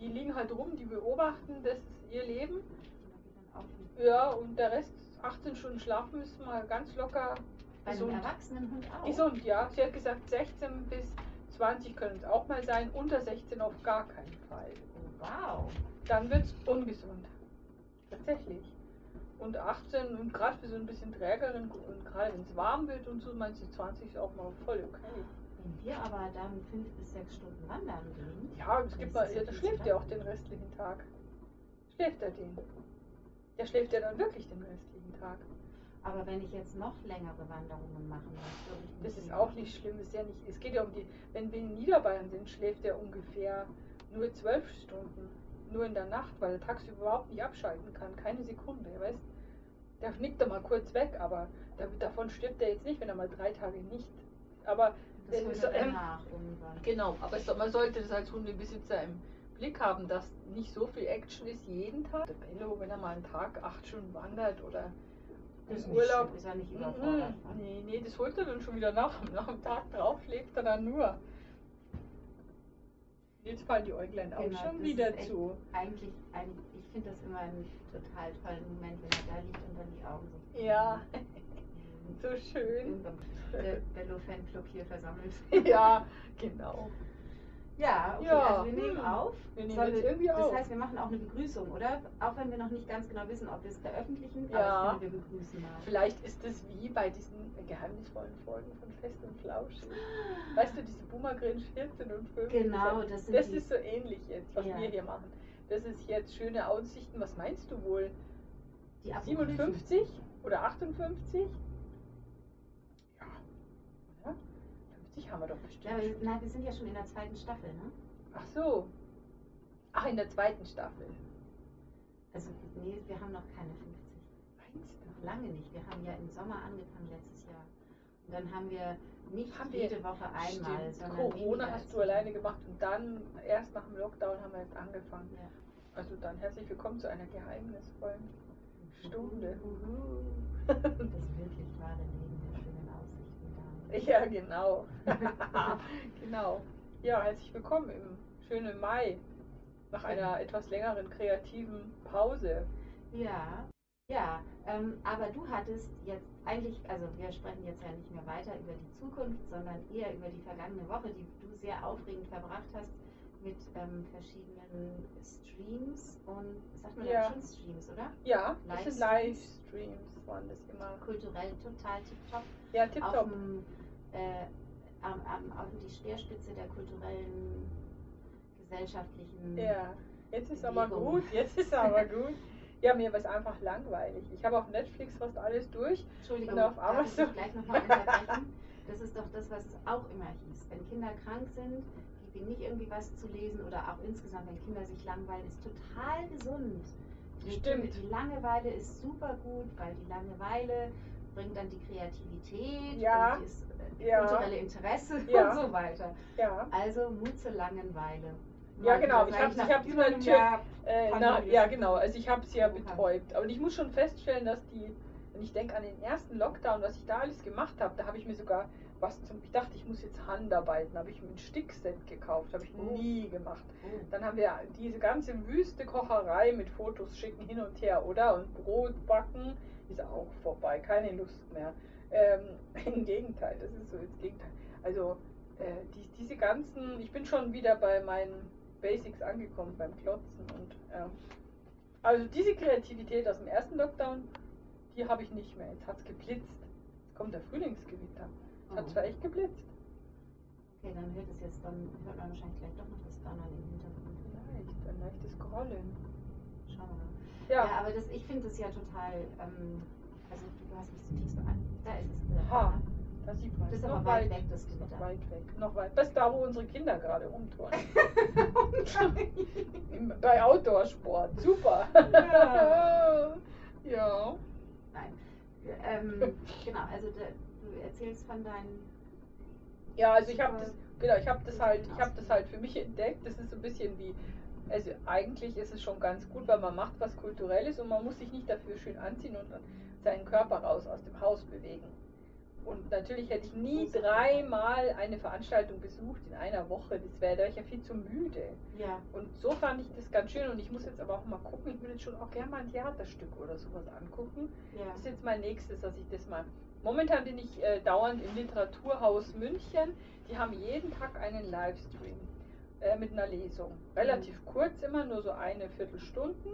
die liegen halt rum, die beobachten, das ist ihr Leben. Ja, und der Rest, 18 Stunden schlafen müssen mal ganz locker Bei einem gesund. erwachsenen Hund auch. Gesund, ja. Sie hat gesagt, 16 bis 20 können es auch mal sein, unter 16 auf gar keinen Fall. Oh, wow. Dann wird es ungesund. Tatsächlich. Und 18 und gerade für so ein bisschen trägeren und gerade wenn es warm wird und so, meinst du 20 ist auch mal voll okay. Wenn wir aber dann fünf bis sechs Stunden wandern gehen, Ja, es gibt mal, ja, da schläft er auch den restlichen Tag. Schläft er den? Der schläft ja dann wirklich den restlichen Tag. aber wenn ich jetzt noch längere Wanderungen machen möchte, Das ist auch nicht schlimm, ist ja nicht. Es geht ja um die, wenn wir in Niederbayern sind, schläft er ungefähr nur zwölf Stunden. Nur in der Nacht, weil er tagsüber überhaupt nicht abschalten kann. Keine Sekunde, weißt Der nickt da mal kurz weg, aber da, davon stirbt er jetzt nicht, wenn er mal drei Tage nicht. Aber Das holt so, ähm, danach irgendwann. Genau, aber es, man sollte das als Hundebesitzer im Blick haben, dass nicht so viel Action ist jeden Tag. Der Bello, wenn er mal einen Tag acht Stunden wandert oder Das ist im Urlaub. schlimm, ist er nicht Mhm, überfordert von. Nee, nee, das holt er dann schon wieder nach. Nach dem Tag drauf schläft er dann nur. Jetzt fallen die Äuglein auch Genau, schon wieder zu. Eigentlich, ein, ich finde das immer einen total tollen Moment, wenn er da liegt und dann die Augen so. Ja. so schön. Der Bello-Fanclub hier versammelt. Ja, genau. Ja, okay, Ja, also wir nehmen hm. auf. Wir nehmen wir- irgendwie das auf. heißt, wir machen auch eine Begrüßung, oder? Auch wenn wir noch nicht ganz genau wissen, ob wir es veröffentlichen, Ja. aber wir begrüßen mal. Vielleicht ist es wie bei diesen geheimnisvollen Folgen von Fest und Flauschig. Weißt du, diese Boomer Grinch 14 und 15. Genau, das sind Das die, ist so ähnlich jetzt, was Ja. wir hier machen. Das ist jetzt schöne Aussichten. Was meinst du wohl? die Apokryphen. 57 oder 58? Ja, oder? 50 haben wir doch bestimmt. Ja, wir, na, wir sind ja schon in der zweiten Staffel, ne? Ach so. Ach, in der zweiten Staffel. Also, nee, wir haben noch keine 50. Meinst du? Noch lange nicht. Wir haben ja im Sommer angefangen letztes Jahr. Und dann haben wir nicht Haben wir- jede Woche einmal, Stimmt. sondern Corona hast du alleine gemacht und dann erst nach dem Lockdown haben wir jetzt angefangen. Ja. Also dann herzlich willkommen zu einer geheimnisvollen Stunde. Das wirklich wahre Leben Ja, genau. genau. Ja, herzlich willkommen im schönen Mai. Nach einer etwas längeren kreativen Pause. Ja, ja, ähm, aber du hattest jetzt eigentlich, also wir sprechen jetzt ja nicht mehr weiter über die Zukunft, sondern eher über die vergangene Woche, die du sehr aufregend verbracht hast mit ähm, verschiedenen Streams und, sagt man Ja. schon Streams, oder? Ja, das sind Livestreams. Waren das immer. Kulturell total tipptopp. Ja, Auf tipptopp. dem, äh, am, am, auf die Speerspitze der kulturellen, gesellschaftlichen. Ja, jetzt ist aber Bewegung. gut, jetzt ist aber gut. Ja, mir war es einfach langweilig. Ich habe auf Netflix fast alles durch. Entschuldigung, Und auf darf ich Amazon. dich gleich nochmal unterbrechen? Das ist doch das, was es auch immer hieß. Wenn Kinder krank sind, gib ihnen nicht irgendwie was zu lesen oder auch insgesamt, wenn Kinder sich langweilen, ist total gesund. Die, Stimmt. Die Langeweile ist super gut, weil die Langeweile bringt dann die Kreativität Ja. und das äh, Ja. kulturelle Interesse Ja. und so weiter. Ja, Also Mut zur Langeweile. Ja, genau. Ich hab's- ich einem natürlich- äh, na, ja genau. Also ich habe es ja betäubt. Aber ich muss schon feststellen, dass die, wenn ich denke an den ersten Lockdown, was ich da alles gemacht habe, da habe ich mir sogar was zum, ich dachte, ich muss jetzt Handarbeiten, habe ich mir ein Stickset gekauft, habe ich Oh. nie gemacht. Oh. Dann haben wir diese ganze wüste Kocherei mit Fotos schicken hin und her, oder? Und Brot backen ist auch vorbei, keine Lust mehr. Ähm, Im Gegenteil, das ist so das Gegenteil. Also äh, die, diese ganzen, ich bin schon wieder bei meinen Basics angekommen, beim Klotzen und ja. Also diese Kreativität aus dem ersten Lockdown, die habe ich nicht mehr. Jetzt hat es geblitzt. Jetzt kommt der Frühlingsgewitter. Es hat Oh. zwar echt geblitzt. Okay, dann hört es jetzt, dann hört man wahrscheinlich gleich doch noch das Donnern im Hintergrund. Vielleicht, ein leichtes Grollen. Schauen wir mal. Ja, Ja, aber das, ich finde das ja total, ähm, also du hast mich zutiefst beeindruckt. Da ist es. Ha. Da sieht man Das ist Noch aber weit weit weg, das Noch Gewitter. weit weg. Noch weit. Das ist da, wo unsere Kinder gerade rumtouren. Im- Bei Outdoor-Sport. Super. Ja. ja. Nein. Ähm, genau, also da, du erzählst von deinen. Ja, also ich habe das, genau, ich habe das halt, ich habe das halt für mich entdeckt. Das ist so ein bisschen wie, also eigentlich ist es schon ganz gut, weil man macht was Kulturelles und man muss sich nicht dafür schön anziehen und seinen Körper raus aus dem Haus bewegen. Und natürlich hätte ich nie dreimal eine Veranstaltung besucht in einer Woche. Das wäre da wäre ich ja viel zu müde. Ja. Und so fand ich das ganz schön. Und ich muss jetzt aber auch mal gucken. Ich will jetzt schon auch gerne mal ein Theaterstück oder sowas angucken. Ja. Das ist jetzt mein nächstes, dass ich das mal. Momentan bin ich äh, dauernd im Literaturhaus München. Die haben jeden Tag einen Livestream äh, mit einer Lesung. Relativ Mhm. kurz immer, nur so eine Viertelstunden.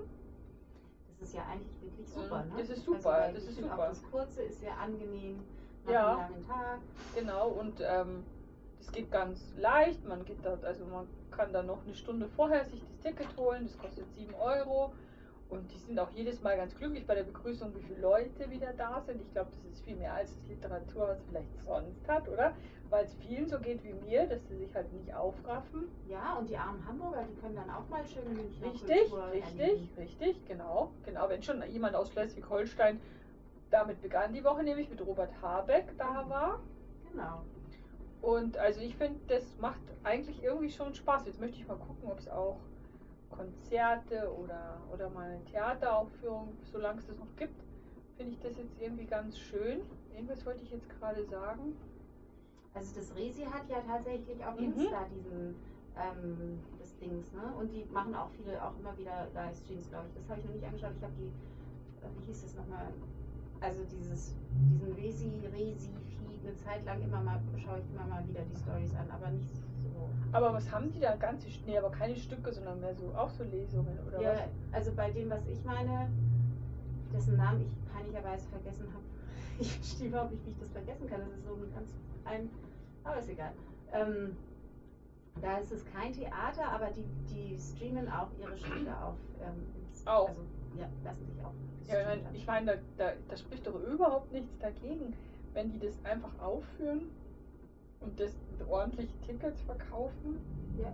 Das ist ja eigentlich wirklich super, Mhm, ne? das ist super, weil das ist super. Das Kurze ist sehr angenehm nach Ja. einem langen Tag. Genau, und ähm, das geht ganz leicht. Man geht dort, also man kann da noch eine Stunde vorher sich das Ticket holen, das kostet 7 Euro. Und die sind auch jedes Mal ganz glücklich bei der Begrüßung, wie viele Leute wieder da sind. Ich glaube, das ist viel mehr als das Literaturhaus vielleicht sonst hat, oder? Weil es vielen so geht wie mir, dass sie sich halt nicht aufraffen. Ja, und die armen Hamburger, die können dann auch mal schön Münchner Richtig, richtig, erleben. richtig, genau. Genau, wenn schon jemand aus Schleswig-Holstein damit begann die Woche, nämlich mit Robert Habeck da Mhm. war. Genau. Und also ich finde, das macht eigentlich irgendwie schon Spaß. Jetzt möchte ich mal gucken, ob es auch Konzerte oder, oder mal eine Theateraufführung, solange es das noch gibt, finde ich das jetzt irgendwie ganz schön. Irgendwas wollte ich jetzt gerade sagen. Also das Resi hat ja tatsächlich auf Mhm. Insta diesen ähm, das Dings, ne? Und die machen auch viele, auch immer wieder Livestreams, glaube ich. Das habe ich noch nicht angeschaut. Ich habe die, äh, wie hieß das nochmal? Also dieses, diesen Resi, Resi-Feed eine Zeit lang immer mal, schaue ich immer mal wieder die Stories an, aber nicht. Aber was haben die da? Ganze, nee, aber keine Stücke, sondern mehr so, auch so Lesungen oder Ja, was? also bei dem, was ich meine, dessen Namen ich peinlicherweise vergessen habe. Ich verstehe überhaupt nicht, wie ich das vergessen kann. Das ist so ein ganz ein, aber ist egal. Ähm, da ist es kein Theater, aber die, die streamen auch ihre Stücke auf. Ähm, Auch. Also, ja, lassen sich auch. Ja, ich meine, ich mein, da, da, da spricht doch überhaupt nichts dagegen, wenn die das einfach aufführen und das mit ordentlichen Tickets verkaufen. Ja.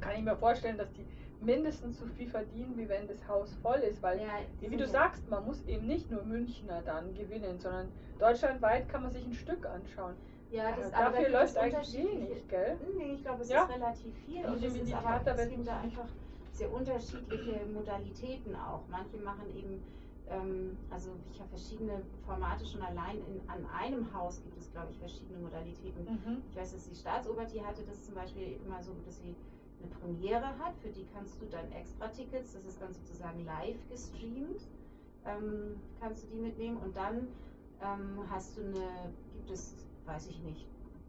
Kann ich mir vorstellen, dass die mindestens so viel verdienen, wie wenn das Haus voll ist, weil Ja, wie du sagst, man muss eben nicht nur Münchner dann gewinnen, sondern deutschlandweit kann man sich ein Stück anschauen. Ja, das, Äh, aber da Dafür läuft eigentlich wenig, gell? Nee, ich glaube, es Ja. ist relativ viel. Also Und es, ist aber, es gibt da einfach sehr unterschiedliche Modalitäten auch. Manche machen eben, ähm, also ich habe verschiedene Formate schon allein in, an einem Haus gibt es, glaube ich, verschiedene Modalitäten. Mhm. Ich weiß, dass die Staatsoper, die hatte das zum Beispiel immer so, dass sie eine Premiere hat, für die kannst du dann extra Tickets, das ist dann sozusagen live gestreamt, ähm, kannst du die mitnehmen und dann ähm, hast du eine, gibt es, weiß ich nicht,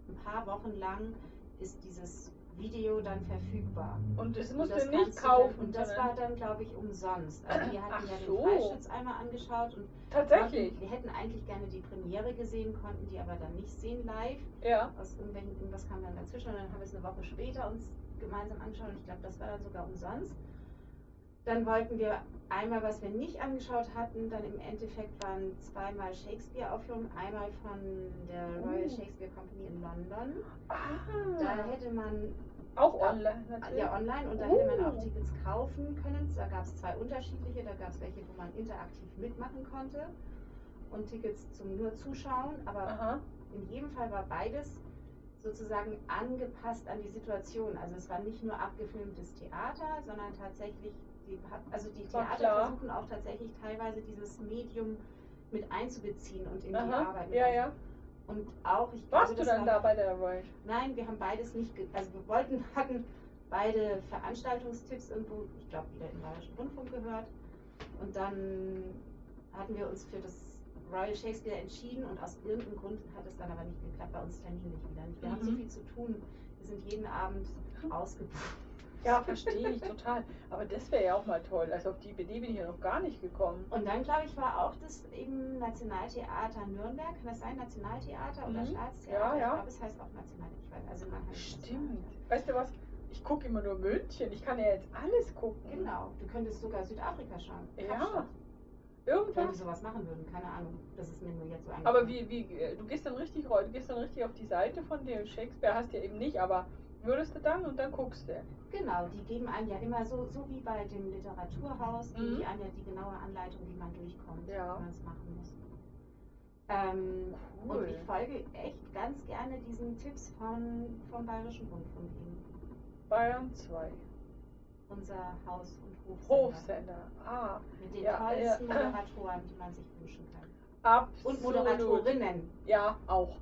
ein paar Wochen lang ist dieses Video dann verfügbar. Und das Und musst das du nicht kaufen. Dann, und das war dann, glaube ich, umsonst. Also wir hatten Ach ja den so. Freischütz einmal angeschaut und Tatsächlich. wir hätten eigentlich gerne die Premiere gesehen, konnten die aber dann nicht sehen live Ja. aus irgendwelchen, irgendwas kam dann dazwischen und dann haben wir es eine Woche später uns gemeinsam angeschaut und ich glaube, das war dann sogar umsonst. Dann wollten wir einmal, was wir nicht angeschaut hatten, dann im Endeffekt waren zweimal Shakespeare-Aufführungen, einmal von der Royal Oh. Shakespeare Company in London. Ah. Da hätte man auch online natürlich. ja online und da hätte man auch Oh. Tickets kaufen können. Da gab es zwei unterschiedliche, da gab es welche, wo man interaktiv mitmachen konnte und Tickets zum nur Zuschauen, aber Aha. in jedem Fall war beides sozusagen angepasst an die Situation. Also es war nicht nur abgefilmtes Theater, sondern tatsächlich, die, hat- also die Theater klar. versuchen auch tatsächlich teilweise dieses Medium mit einzubeziehen und in die Aha. Arbeit mit Ja, ja. Und auch, ich Warst glaube, du dann war, da bei der Royal? Nein, wir haben beides nicht, also wir wollten, hatten beide Veranstaltungstipps irgendwo, ich glaube wieder im Bayerischen Rundfunk gehört. Und dann hatten wir uns für das Royal Shakespeare entschieden und aus irgendeinem Grund hat es dann aber nicht geklappt, bei uns terminlich wieder nicht. Wir haben so Mhm. viel zu tun, wir sind jeden Abend ausgebucht. Ja, verstehe ich total. Aber das wäre ja auch mal toll. Also auf die Idee bin ich ja noch gar nicht gekommen. Und dann, glaube ich, war auch das eben Nationaltheater Nürnberg. Kann das sein? Nationaltheater oder Mhm. Staatstheater? Ja, ja. Ich glaube, es heißt auch Nationaltheater. Also Stimmt. Weißt du was? Ich gucke immer nur München. Ich kann ja jetzt alles gucken. Genau. Du könntest sogar Südafrika schauen. Ja. Kapstadt. Wenn die Irgendwas. sowas machen würden, keine Ahnung. Das ist mir nur jetzt so Aber eingefallen. wie, wie, äh, du gehst dann richtig du gehst dann richtig auf die Seite von dem Shakespeare, hast du ja eben nicht, aber würdest du dann und dann guckst du. Genau, die geben einem ja immer so, so wie bei dem Literaturhaus, geben Mhm. die einem ja die genaue Anleitung, wie man durchkommt, Ja. wie man es machen muss. Ähm, Cool. Und ich folge echt ganz gerne diesen Tipps von, vom Bayerischen Rundfunk eben. Bayern 2. Unser Haus- und Hofsender. Hofsender. Ah. Mit den Ja, tollsten ja. Moderatoren, die man sich wünschen kann. Absolut. Und Moderatorinnen. Ja, auch.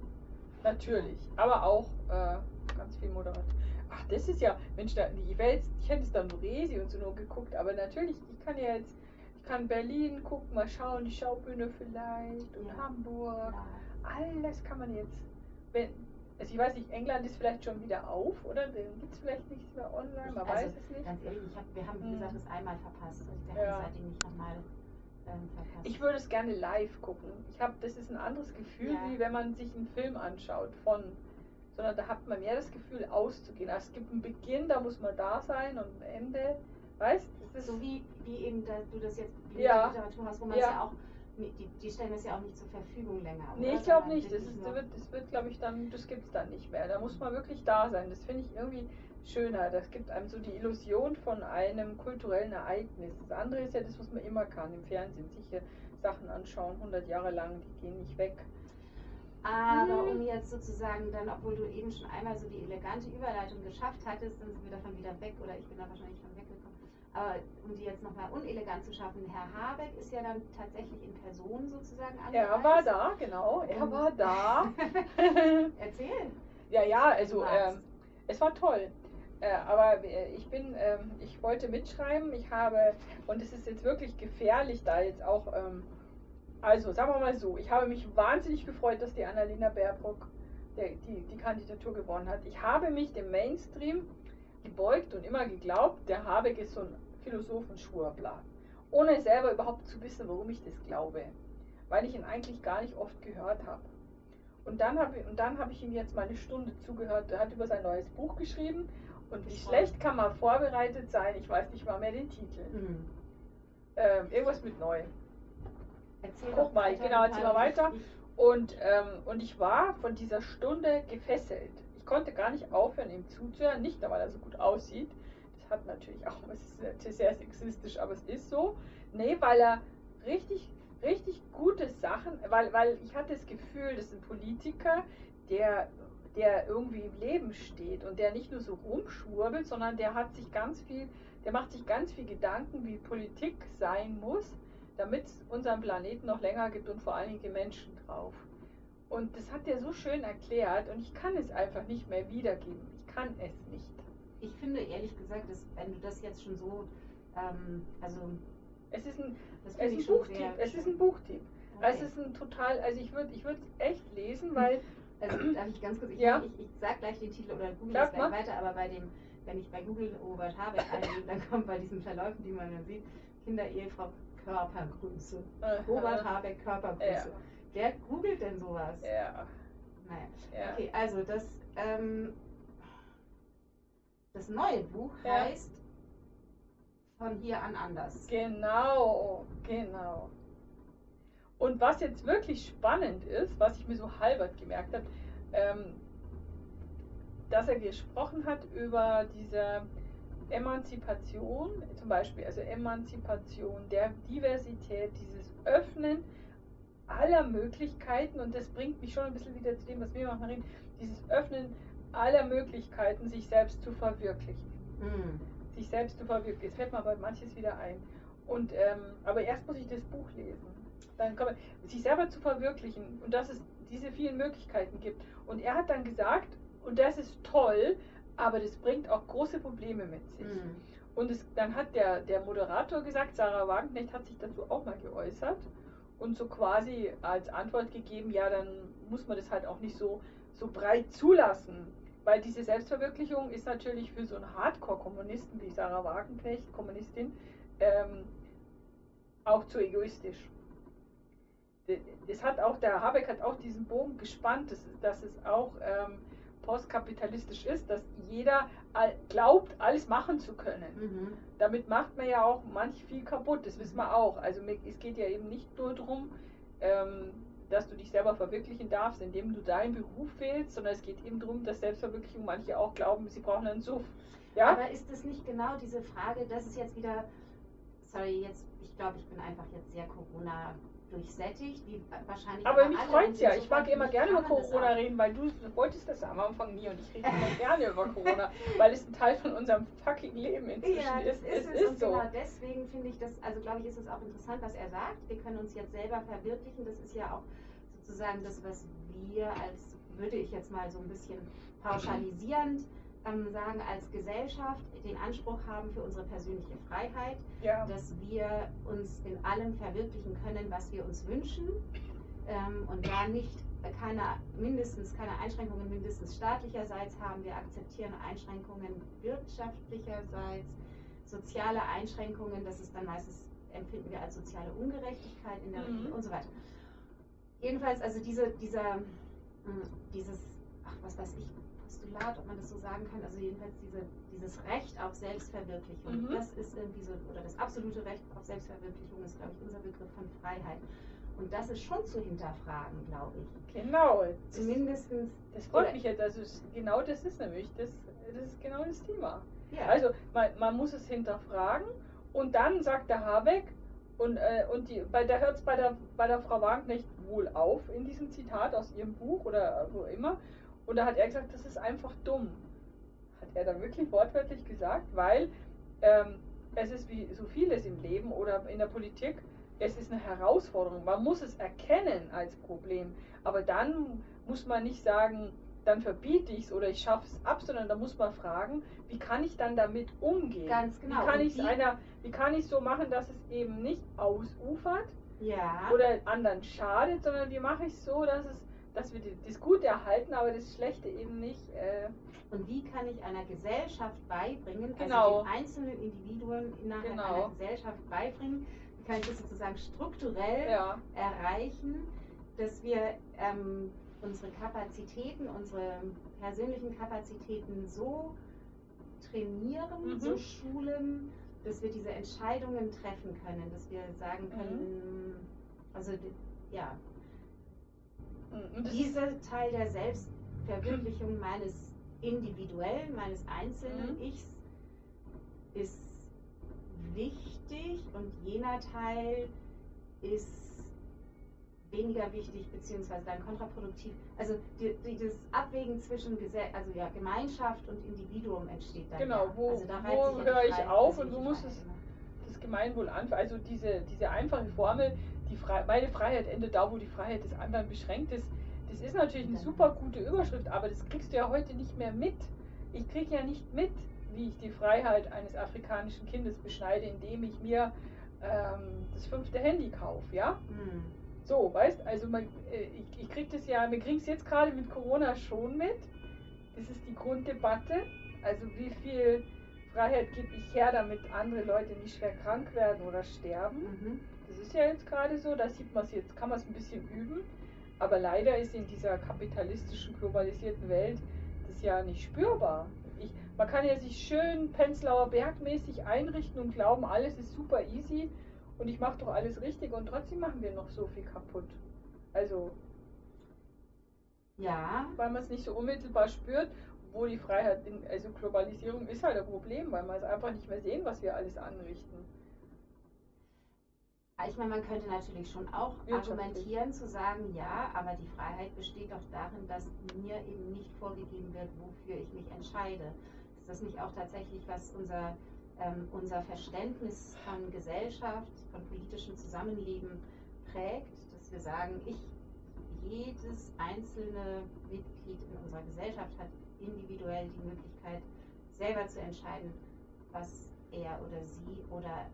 Natürlich. Aber auch äh, ganz viel Moderat. Ach, das ist ja, Mensch, da, die Welt, ich hätte es dann Resi und so nur geguckt, aber natürlich, ich kann ja jetzt, ich kann Berlin gucken, mal schauen, die Schaubühne vielleicht und Ja. Hamburg. Alles kann man jetzt, wenn, also ich weiß nicht, England ist vielleicht schon wieder auf, oder? Dann gibt es vielleicht nichts mehr online, man also, weiß es nicht. Ganz ehrlich, ich hab, wir haben, wie Hm. gesagt, das einmal verpasst. Ich Ja. habe seitdem nicht nochmal ähm, verpasst. Ich würde es gerne live gucken. Ich habe, das ist ein anderes Gefühl, Ja. wie wenn man sich einen Film anschaut von, sondern da hat man mehr das Gefühl auszugehen. Also es gibt einen Beginn, da muss man da sein und ein Ende, weißt? Ist so wie, wie eben da, du das jetzt wie Ja. der Literatur hast, wo man Ja. es ja auch, nee, die, die stellen das ja auch nicht zur Verfügung länger. Nee, oder? ich glaube nicht. Das, ist, das wird, das wird glaube ich, dann, das gibt es dann nicht mehr. Da muss man wirklich da sein. Das finde ich irgendwie schöner. Das gibt einem so die Illusion von einem kulturellen Ereignis. Das andere ist ja das, was man immer kann, im Fernsehen. Sicher Sachen anschauen, 100 Jahre lang, die gehen nicht weg. Aber Hm. um jetzt sozusagen dann, obwohl du eben schon einmal so die elegante Überleitung geschafft hattest, dann sind wir davon wieder weg oder ich bin da wahrscheinlich von weggekommen. Aber um die jetzt nochmal unelegant zu schaffen, Herr Habeck ist ja dann tatsächlich in Person sozusagen Er angereist. war da, genau. Er Und- war da. Erzähl. Ja, ja, also ähm, es war toll. Äh, aber äh, ich bin, ähm, ich wollte mitschreiben. Ich habe, und es ist jetzt wirklich gefährlich, da jetzt auch, ähm, also sagen wir mal so, ich habe mich wahnsinnig gefreut, dass die Annalena Baerbock der, die, die Kandidatur gewonnen hat. Ich habe mich dem Mainstream gebeugt und immer geglaubt, der Habeck ist so ein Philosophenschwurbler. Ohne selber überhaupt zu wissen, warum ich das glaube. Weil ich ihn eigentlich gar nicht oft gehört habe. Und dann habe habe ich ihm jetzt mal eine Stunde zugehört. Er hat über sein neues Buch geschrieben. Und wie schlecht kann man vorbereitet sein? Ich weiß nicht mal mehr den Titel. Hm. Ähm, irgendwas mit neu. Erzähl Guck mal, weiter, genau, erzähl mal weiter. Und, ähm, und ich war von dieser Stunde gefesselt. Ich konnte gar nicht aufhören, ihm zuzuhören. Nicht, weil er so gut aussieht. Das hat natürlich auch, es ist sehr sexistisch, aber es ist so. Nee, weil er richtig, richtig gute Sachen, weil, weil ich hatte das Gefühl, das ist ein Politiker, der, der irgendwie im Leben steht und der nicht nur so rumschwurbelt, sondern der hat sich ganz viel, der macht sich ganz viel Gedanken, wie Politik sein muss, damit es unseren Planeten noch länger gibt und vor allen Dingen die Menschen drauf. Und das hat er so schön erklärt und ich kann es einfach nicht mehr wiedergeben. Ich kann es nicht. ich finde ehrlich gesagt, dass, wenn du das jetzt schon so, ähm, also Es ist ein, es ist ein Buchtipp. Es ist ein Buchtipp. Okay. Es ist ein total, also ich würde ich würde es echt lesen, weil Also darf ich ganz kurz, ich, Ja. ich, ich sag gleich den Titel oder google das gleich weiter, aber bei dem, wenn ich bei Google Robert Habeck eingebe, dann kommt bei diesen Verläufen, die man dann sieht, Kinderehefrau Körpergröße. äh, Robert Habeck Körpergröße. Wer googelt denn sowas? Ja, Naja. ja. Okay, also das, ähm, das neue Buch Ja. heißt Von hier an anders. Genau, genau. Und was jetzt wirklich spannend ist, was ich mir so halbert gemerkt habe, ähm, dass er gesprochen hat über diese Emanzipation, zum Beispiel, also Emanzipation der Diversität, dieses Öffnen aller Möglichkeiten, und das bringt mich schon ein bisschen wieder zu dem, was wir machen, reden, dieses Öffnen aller Möglichkeiten, sich selbst zu verwirklichen Hm. sich selbst zu verwirklichen. Jetzt fällt mir aber manches wieder ein. Und, ähm, aber erst muss ich das Buch lesen. Dann kann man, sich selber zu verwirklichen und dass es diese vielen Möglichkeiten gibt. Und er hat dann gesagt, und das ist toll, aber das bringt auch große Probleme mit sich. Hm. Und es, dann hat der, der Moderator gesagt, Sarah Wagenknecht hat sich dazu auch mal geäußert und so quasi als Antwort gegeben, ja, dann muss man das halt auch nicht so, so breit zulassen. Weil diese Selbstverwirklichung ist natürlich für so einen Hardcore-Kommunisten wie Sarah Wagenknecht, Kommunistin, ähm, auch zu egoistisch. Das hat auch, der Habeck hat auch diesen Bogen gespannt, dass, dass es auch ähm, postkapitalistisch ist, dass jeder glaubt, alles machen zu können. Mhm. Damit macht man ja auch manch viel kaputt, das wissen wir auch. Also es geht ja eben nicht nur darum, ähm, dass du dich selber verwirklichen darfst, indem du deinen Beruf wählst, sondern es geht eben darum, dass Selbstverwirklichung manche auch glauben, sie brauchen einen Suff. Ja? Aber ist es nicht genau diese Frage, das ist jetzt wieder, sorry, jetzt, ich glaube, ich bin einfach jetzt sehr Corona durchsättigt, wie wahrscheinlich. Aber mich Und ja. Ich mag immer gerne über Corona reden, weil du wolltest das am Anfang nie und ich rede immer gerne über Corona, weil es ein Teil von unserem fucking Leben inzwischen Ja, das ist. ist es ist und so. genau deswegen finde ich das, also glaube ich, ist es auch interessant, was er sagt. Wir können uns jetzt selber verwirklichen. Das ist ja auch sozusagen das, was wir als, würde ich jetzt mal so ein bisschen pauschalisierend sagen, als Gesellschaft den Anspruch haben für unsere persönliche Freiheit, Ja. dass wir uns in allem verwirklichen können, was wir uns wünschen ähm, und da nicht keine, mindestens keine Einschränkungen mindestens staatlicherseits haben. Wir akzeptieren Einschränkungen wirtschaftlicherseits, soziale Einschränkungen, das ist dann meistens, empfinden wir als soziale Ungerechtigkeit in der Mhm. Regel und so weiter. Jedenfalls, also diese, dieser, mh, dieses, ach was weiß ich, Postulat, ob man das so sagen kann, also jedenfalls diese, dieses Recht auf Selbstverwirklichung, Mhm. das ist irgendwie so, oder das absolute Recht auf Selbstverwirklichung ist, glaube ich, unser Begriff von Freiheit. Und das ist schon zu hinterfragen, glaube ich. Genau. Zumindest, das freut mich jetzt. Also genau das ist nämlich, das, das ist genau das Thema. ja. Also man, man muss es hinterfragen und dann sagt der Habeck und, äh, und die, bei der hört es bei der, bei der Frau Wagenknecht wohl auf in diesem Zitat aus ihrem Buch oder wo immer. Und da hat er gesagt, das ist einfach dumm. Hat er da wirklich wortwörtlich gesagt, weil ähm, es ist wie so vieles im Leben oder in der Politik, es ist eine Herausforderung. Man muss es erkennen als Problem. Aber dann muss man nicht sagen, dann verbiete ich es oder ich schaffe es ab, sondern da muss man fragen, wie kann ich dann damit umgehen? Ganz genau. Wie kann ich einer, wie kann ich so machen, dass es eben nicht ausufert ja. oder anderen schadet, sondern wie mache ich es so, dass es, dass wir die, das Gute erhalten, aber das Schlechte eben nicht. Äh, Und wie kann ich einer Gesellschaft beibringen, Genau. also den einzelnen Individuen innerhalb Genau. einer Gesellschaft beibringen, wie kann ich das sozusagen strukturell ja, erreichen, dass wir ähm, unsere Kapazitäten, unsere persönlichen Kapazitäten so trainieren, Mhm. so schulen, dass wir diese Entscheidungen treffen können, dass wir sagen können, also die- ja, dieser Teil der Selbstverwirklichung meines individuellen, meines einzelnen Mhm. Ichs ist wichtig und jener Teil ist weniger wichtig beziehungsweise dann kontraproduktiv. Also die, dieses Abwägen zwischen Gese also ja, Gemeinschaft und Individuum entsteht dann. Genau, ja. wo- also da wo die höre ich auf und wo muss es- das Gemeinwohl an. Also diese, diese einfache Formel, die Fre meine Freiheit endet da, wo die Freiheit des anderen beschränkt ist. Das ist natürlich eine super gute Überschrift, aber das kriegst du ja heute nicht mehr mit. Ich kriege ja nicht mit, wie ich die Freiheit eines afrikanischen Kindes beschneide, indem ich mir ähm, das fünfte Handy kaufe, ja? Hm. So, weißt, also man, äh, ich, ich krieg das ja, wir kriegen es jetzt gerade mit Corona schon mit. Das ist die Grunddebatte. Also wie viel Freiheit gebe ich her, damit andere Leute nicht schwer krank werden oder sterben. Mhm. Das ist ja jetzt gerade so, da sieht man es jetzt, kann man es ein bisschen üben. Aber leider ist in dieser kapitalistischen, globalisierten Welt das ja nicht spürbar. Ich, man kann ja sich schön Penzlauer Bergmäßig einrichten und glauben, alles ist super easy und ich mache doch alles richtig und trotzdem machen wir noch so viel kaputt. Also, Ja, weil man es nicht so unmittelbar spürt, wo die Freiheit, in, also Globalisierung ist halt ein Problem, weil man es einfach nicht mehr sehen, was wir alles anrichten. Ich meine, man könnte natürlich schon auch argumentieren zu sagen, ja, aber die Freiheit besteht doch darin, dass mir eben nicht vorgegeben wird, wofür ich mich entscheide. Ist das nicht auch tatsächlich, was unser, ähm, unser Verständnis von Gesellschaft, von politischem Zusammenleben prägt, dass wir sagen, ich, jedes einzelne Mitglied in unserer Gesellschaft hat individuell die Möglichkeit, selber zu entscheiden, was er oder sie oder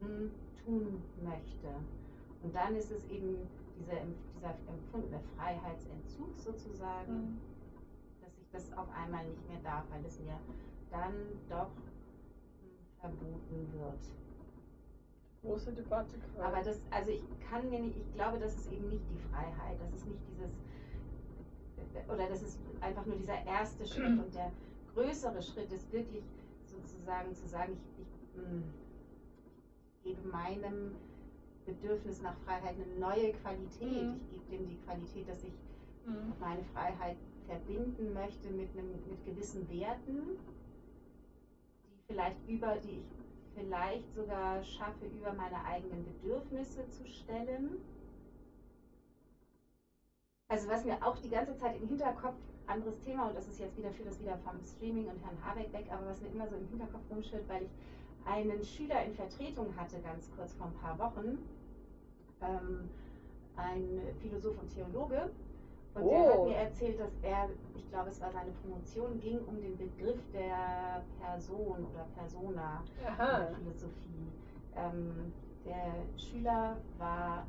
tun möchte. Und dann ist es eben diese, dieser empfundene Freiheitsentzug sozusagen, dass ich das auf einmal nicht mehr darf, weil es mir dann doch hm, verboten wird. Große Debatte gerade. Aber das, also ich kann mir nicht, ich glaube, das ist eben nicht die Freiheit, das ist nicht dieses, oder das ist einfach nur dieser erste Schritt und der größere Schritt ist wirklich sozusagen zu sagen, ich, ich, hm, ich gebe meinem Bedürfnis nach Freiheit eine neue Qualität. Mhm. Ich gebe dem die Qualität, dass ich Mhm. meine Freiheit verbinden möchte mit, einem, mit gewissen Werten, die vielleicht über, die ich vielleicht sogar schaffe, über meine eigenen Bedürfnisse zu stellen. Also was mir auch die ganze Zeit im Hinterkopf, anderes Thema, und das ist jetzt wieder für das wieder vom Streaming und Herrn Habeck weg, aber was mir immer so im Hinterkopf rumschwirrt, weil ich einen Schüler in Vertretung hatte, ganz kurz vor ein paar Wochen, ähm, ein Philosoph und Theologe, und oh. der hat oh. mir erzählt, dass er, ich glaube, es war seine Promotion, ging um den Begriff der Person oder Persona Aha. in der Philosophie. Ähm, der Schüler war,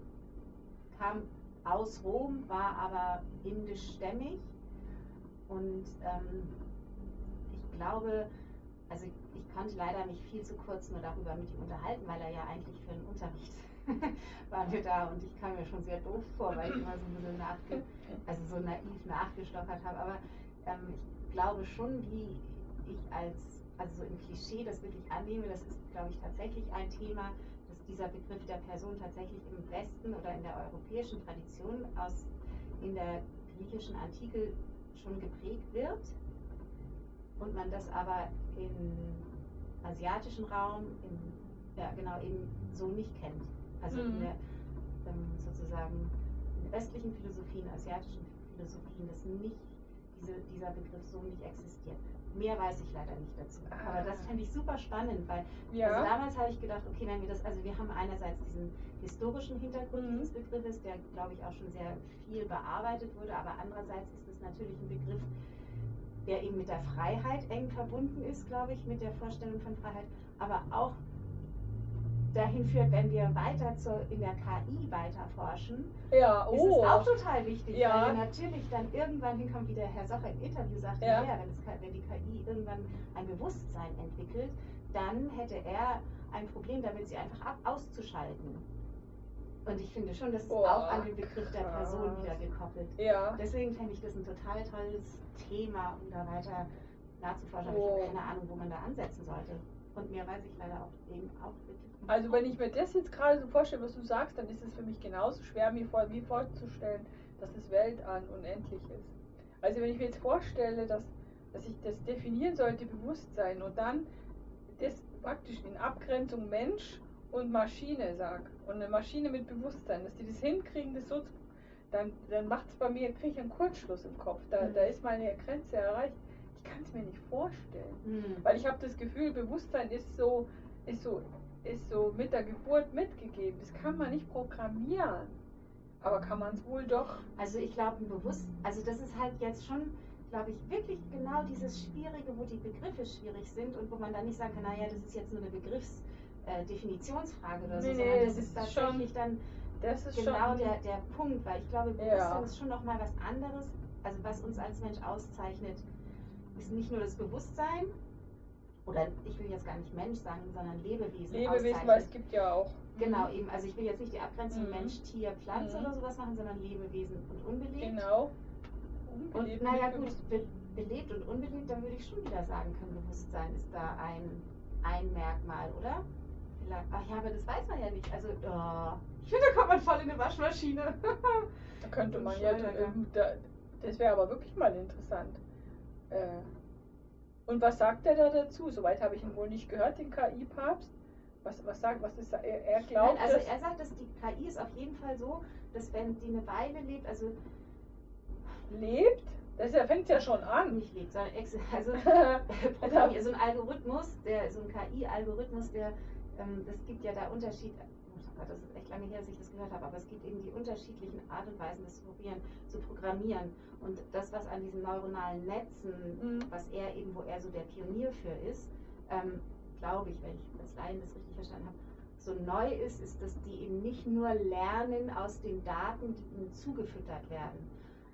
kam aus Rom, war aber indischstämmig und ähm, ich glaube, also ich, konnte leider mich viel zu kurz nur darüber mit ihm unterhalten, weil er ja eigentlich für einen Unterricht waren wir da und ich kam mir schon sehr doof vor, weil ich immer so ein bisschen nachge also so naiv nachgestockert habe. Aber ähm, ich glaube schon, wie ich als, also so im Klischee das wirklich annehme, das ist, glaube ich, tatsächlich ein Thema, dass dieser Begriff der Person tatsächlich im Westen oder in der europäischen Tradition aus in der griechischen Antike schon geprägt wird und man das aber im asiatischen Raum, im, ja genau, eben so nicht kennt. Also mhm. in der ähm, sozusagen in östlichen Philosophien, asiatischen Philosophien, dass nicht diese, dieser Begriff so nicht existiert. Mehr weiß ich leider nicht dazu. Ah. Aber das fände ich super spannend, weil ja. also damals habe ich gedacht, okay, wenn wir das, also wir haben einerseits diesen historischen Hintergrund mhm. dieses Begriffes, der glaube ich auch schon sehr viel bearbeitet wurde, aber andererseits ist es natürlich ein Begriff, der eben mit der Freiheit eng verbunden ist, glaube ich, mit der Vorstellung von Freiheit, aber auch dahin führt, wenn wir weiter zur, in der KI weiter forschen, ja, oh. ist es oh. auch total wichtig, ja. weil wir natürlich dann irgendwann hinkommen, wie der Herr Socher im Interview sagte, ja. naja, wenn, es, wenn die KI irgendwann ein Bewusstsein entwickelt, dann hätte er ein Problem damit, sie einfach ab, auszuschalten. Und ich finde schon, das ist oh, auch an den Begriff der Person wieder gekoppelt. Ja. Deswegen fände ich das ein total tolles Thema, um da weiter nachzuforschen. Oh. Ich habe keine Ahnung, wo man da ansetzen sollte. Und mehr weiß ich leider auch eben auch wirklich also wenn ich mir das jetzt gerade so vorstelle, was du sagst, dann ist es für mich genauso schwer, mir vor, wie vorzustellen, dass das Weltall unendlich ist. Also wenn ich mir jetzt vorstelle, dass, dass ich das definieren sollte, Bewusstsein, und dann das praktisch in Abgrenzung Mensch und Maschine sag, und eine Maschine mit Bewusstsein, dass die das hinkriegen, das so zu, dann, dann macht es bei mir, kriege ich einen Kurzschluss im Kopf. Da, mhm. da ist meine Grenze erreicht. Ich kann es mir nicht vorstellen. Mhm. Weil ich habe das Gefühl, Bewusstsein ist so, ist so ist so mit der Geburt mitgegeben. Das kann man nicht programmieren. Aber kann man es wohl doch. Also ich glaube bewusst, also das ist halt jetzt schon, glaube ich, wirklich genau dieses Schwierige, wo die Begriffe schwierig sind und wo man dann nicht sagen kann, naja, das ist jetzt nur eine Begriffsdefinitionsfrage äh, oder so, nee, sondern das, das ist tatsächlich schon, dann das ist genau schon, der, der Punkt, weil ich glaube, Bewusstsein ja. ist schon nochmal was anderes. Also was uns als Mensch auszeichnet, ist nicht nur das Bewusstsein, oder ich will jetzt gar nicht Mensch sagen, sondern Lebewesen. Lebewesen, weil es gibt ja auch. Genau, eben, also ich will jetzt nicht die Abgrenzung mhm. Mensch, Tier, Pflanze mhm. oder sowas machen, sondern Lebewesen und unbelebt. Genau. Unbelebt. Und naja gut, be belebt und unbelebt, dann würde ich schon wieder sagen können, Bewusstsein ist da ein, ein Merkmal, oder? Vielleicht, ach ja, aber das weiß man ja nicht. Also, oh, ich finde, da kommt man voll in eine Waschmaschine. da könnte man ja, da, das wäre aber wirklich mal interessant. Äh, und was sagt er da dazu? Soweit habe ich ihn wohl nicht gehört, den KI-Papst. Was, was sagt, was ist er? Er glaubt. Nein, also er sagt, dass die KI ist auf jeden Fall so, dass wenn die eine Weile lebt, also lebt, das fängt ja schon an. Nicht lebt, sondern also, also so ein Algorithmus, der so ein KI-Algorithmus, der ähm, das gibt ja da Unterschied, Gott, das ist echt lange her, dass ich das gehört habe, aber es gibt eben die unterschiedlichen Art und Weisen, das zu probieren, zu programmieren. Und das, was an diesen neuronalen Netzen, mhm. was er eben, wo er so der Pionier für ist, ähm, glaube ich, wenn ich das Laien das richtig verstanden habe, so neu ist, ist, dass die eben nicht nur lernen aus den Daten, die ihnen zugefüttert werden.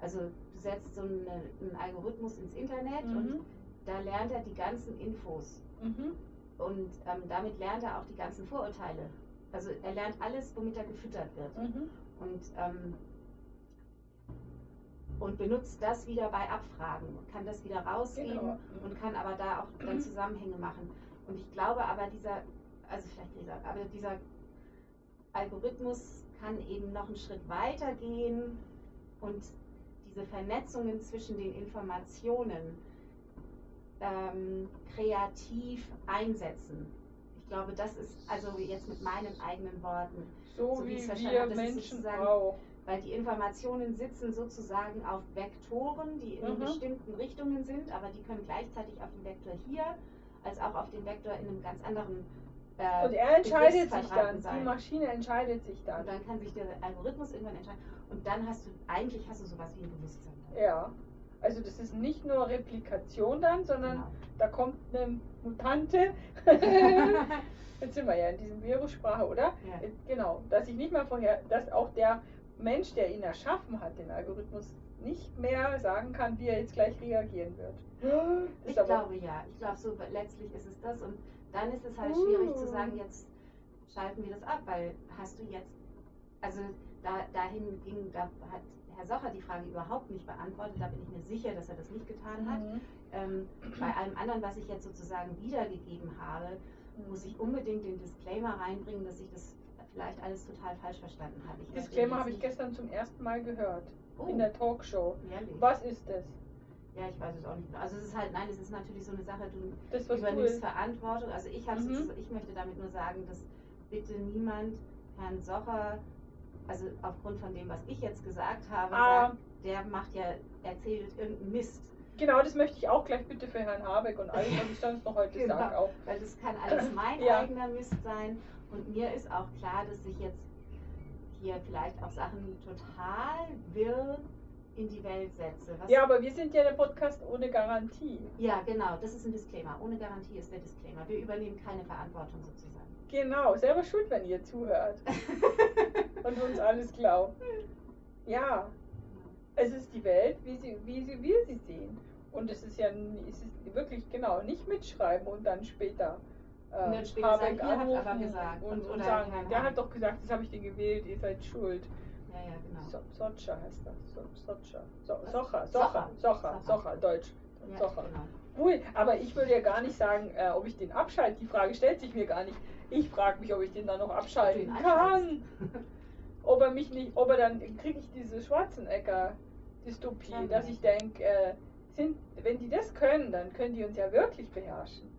Also du setzt so eine, einen Algorithmus ins Internet mhm. und da lernt er die ganzen Infos. Mhm. Und ähm, damit lernt er auch die ganzen Vorurteile also er lernt alles, womit er gefüttert wird. Mhm. Und, ähm, und benutzt das wieder bei Abfragen kann das wieder rausgeben genau. und kann aber da auch dann Zusammenhänge machen. Und ich glaube aber dieser, also vielleicht dieser, aber dieser Algorithmus kann eben noch einen Schritt weiter gehen und diese Vernetzungen zwischen den Informationen ähm, kreativ einsetzen glaube, das ist, also jetzt mit meinen eigenen Worten, So, So wie wie verstanden wir habe, das ist Menschen sozusagen- auch. weil die Informationen sitzen sozusagen auf Vektoren, die in Mhm. bestimmten Richtungen sind, aber die können gleichzeitig auf den Vektor hier als auch auf den Vektor in einem ganz anderen äh, Und er entscheidet sich dann, die sein. Maschine entscheidet sich dann. Und dann kann sich der Algorithmus irgendwann entscheiden. Und dann hast du, eigentlich hast du sowas wie ein Bewusstsein. Ja. Also das ist nicht nur Replikation dann, sondern Genau. da kommt eine Mutante. Jetzt sind wir ja in diesem Virussprache, oder? Ja. Äh, Genau, dass ich nicht mehr vorher, dass auch der Mensch, der ihn erschaffen hat, den Algorithmus, nicht mehr sagen kann, wie er jetzt gleich reagieren wird. Das Ich glaube ja. Ich glaube, so letztlich ist es das. Und dann ist es halt schwierig zu Uh. sagen, jetzt schalten wir das ab, weil hast du jetzt, also da, dahin ging, da hat Herr Socher die Frage überhaupt nicht beantwortet. Da bin ich mir sicher, dass er das nicht getan hat. Mhm. Ähm, bei allem anderen, was ich jetzt sozusagen wiedergegeben habe, muss ich unbedingt den Disclaimer reinbringen, dass ich das vielleicht alles total falsch verstanden habe. Ich Disclaimer habe ich gestern zum ersten Mal gehört. Oh, In der Talkshow. ehrlich? Was ist das? Ja, ich weiß es auch nicht. mehr. Also es ist halt, nein, es ist natürlich so eine Sache, du Das, übernimmst willst. Verantwortung. Also ich, Mhm. ich möchte damit nur sagen, dass bitte niemand Herrn Socher, also aufgrund von dem, was ich jetzt gesagt habe, Ah. sagt, der macht ja, erzählt irgendeinen Mist. Genau, das möchte ich auch gleich bitte für Herrn Habeck und alles, was ich sonst noch heute Genau. sage, auch. Weil das kann alles mein Ja. eigener Mist sein. Und mir ist auch klar, dass ich jetzt hier vielleicht auch Sachen total wirr in die Welt setze. Ja, aber wir sind ja der Podcast ohne Garantie. ja, genau, das ist ein Disclaimer. Ohne Garantie ist der Disclaimer. Wir übernehmen keine Verantwortung sozusagen. Genau, selber schuld, wenn ihr zuhört und uns alles glaubt. Ja, es ist die Welt, wie, sie, wie sie, wir sie sehen. Und es ist ja es ist wirklich genau nicht mitschreiben und dann später. äh, Und dann später Habeck sagen, habt aber anrufen gesagt. Und, Und- und sagen, der hat doch gesagt, das habe ich dir gewählt, ihr seid schuld. Ja, ja, genau. So, Socha heißt das. So, Socha. So? Socha, Socha. Socha. Socha, Deutsch. Ja, Socher. genau. Cool, aber ich würde ja gar nicht sagen, äh, ob ich den abschalte. Die Frage stellt sich mir gar nicht. Ich frage mich, ob ich den dann noch abschalten kann. Ob er mich nicht, ob er dann kriege ich diese Schwarzenegger-Dystopie, Kann dass ich denke, äh, sind, wenn die das können, dann können die uns ja wirklich beherrschen.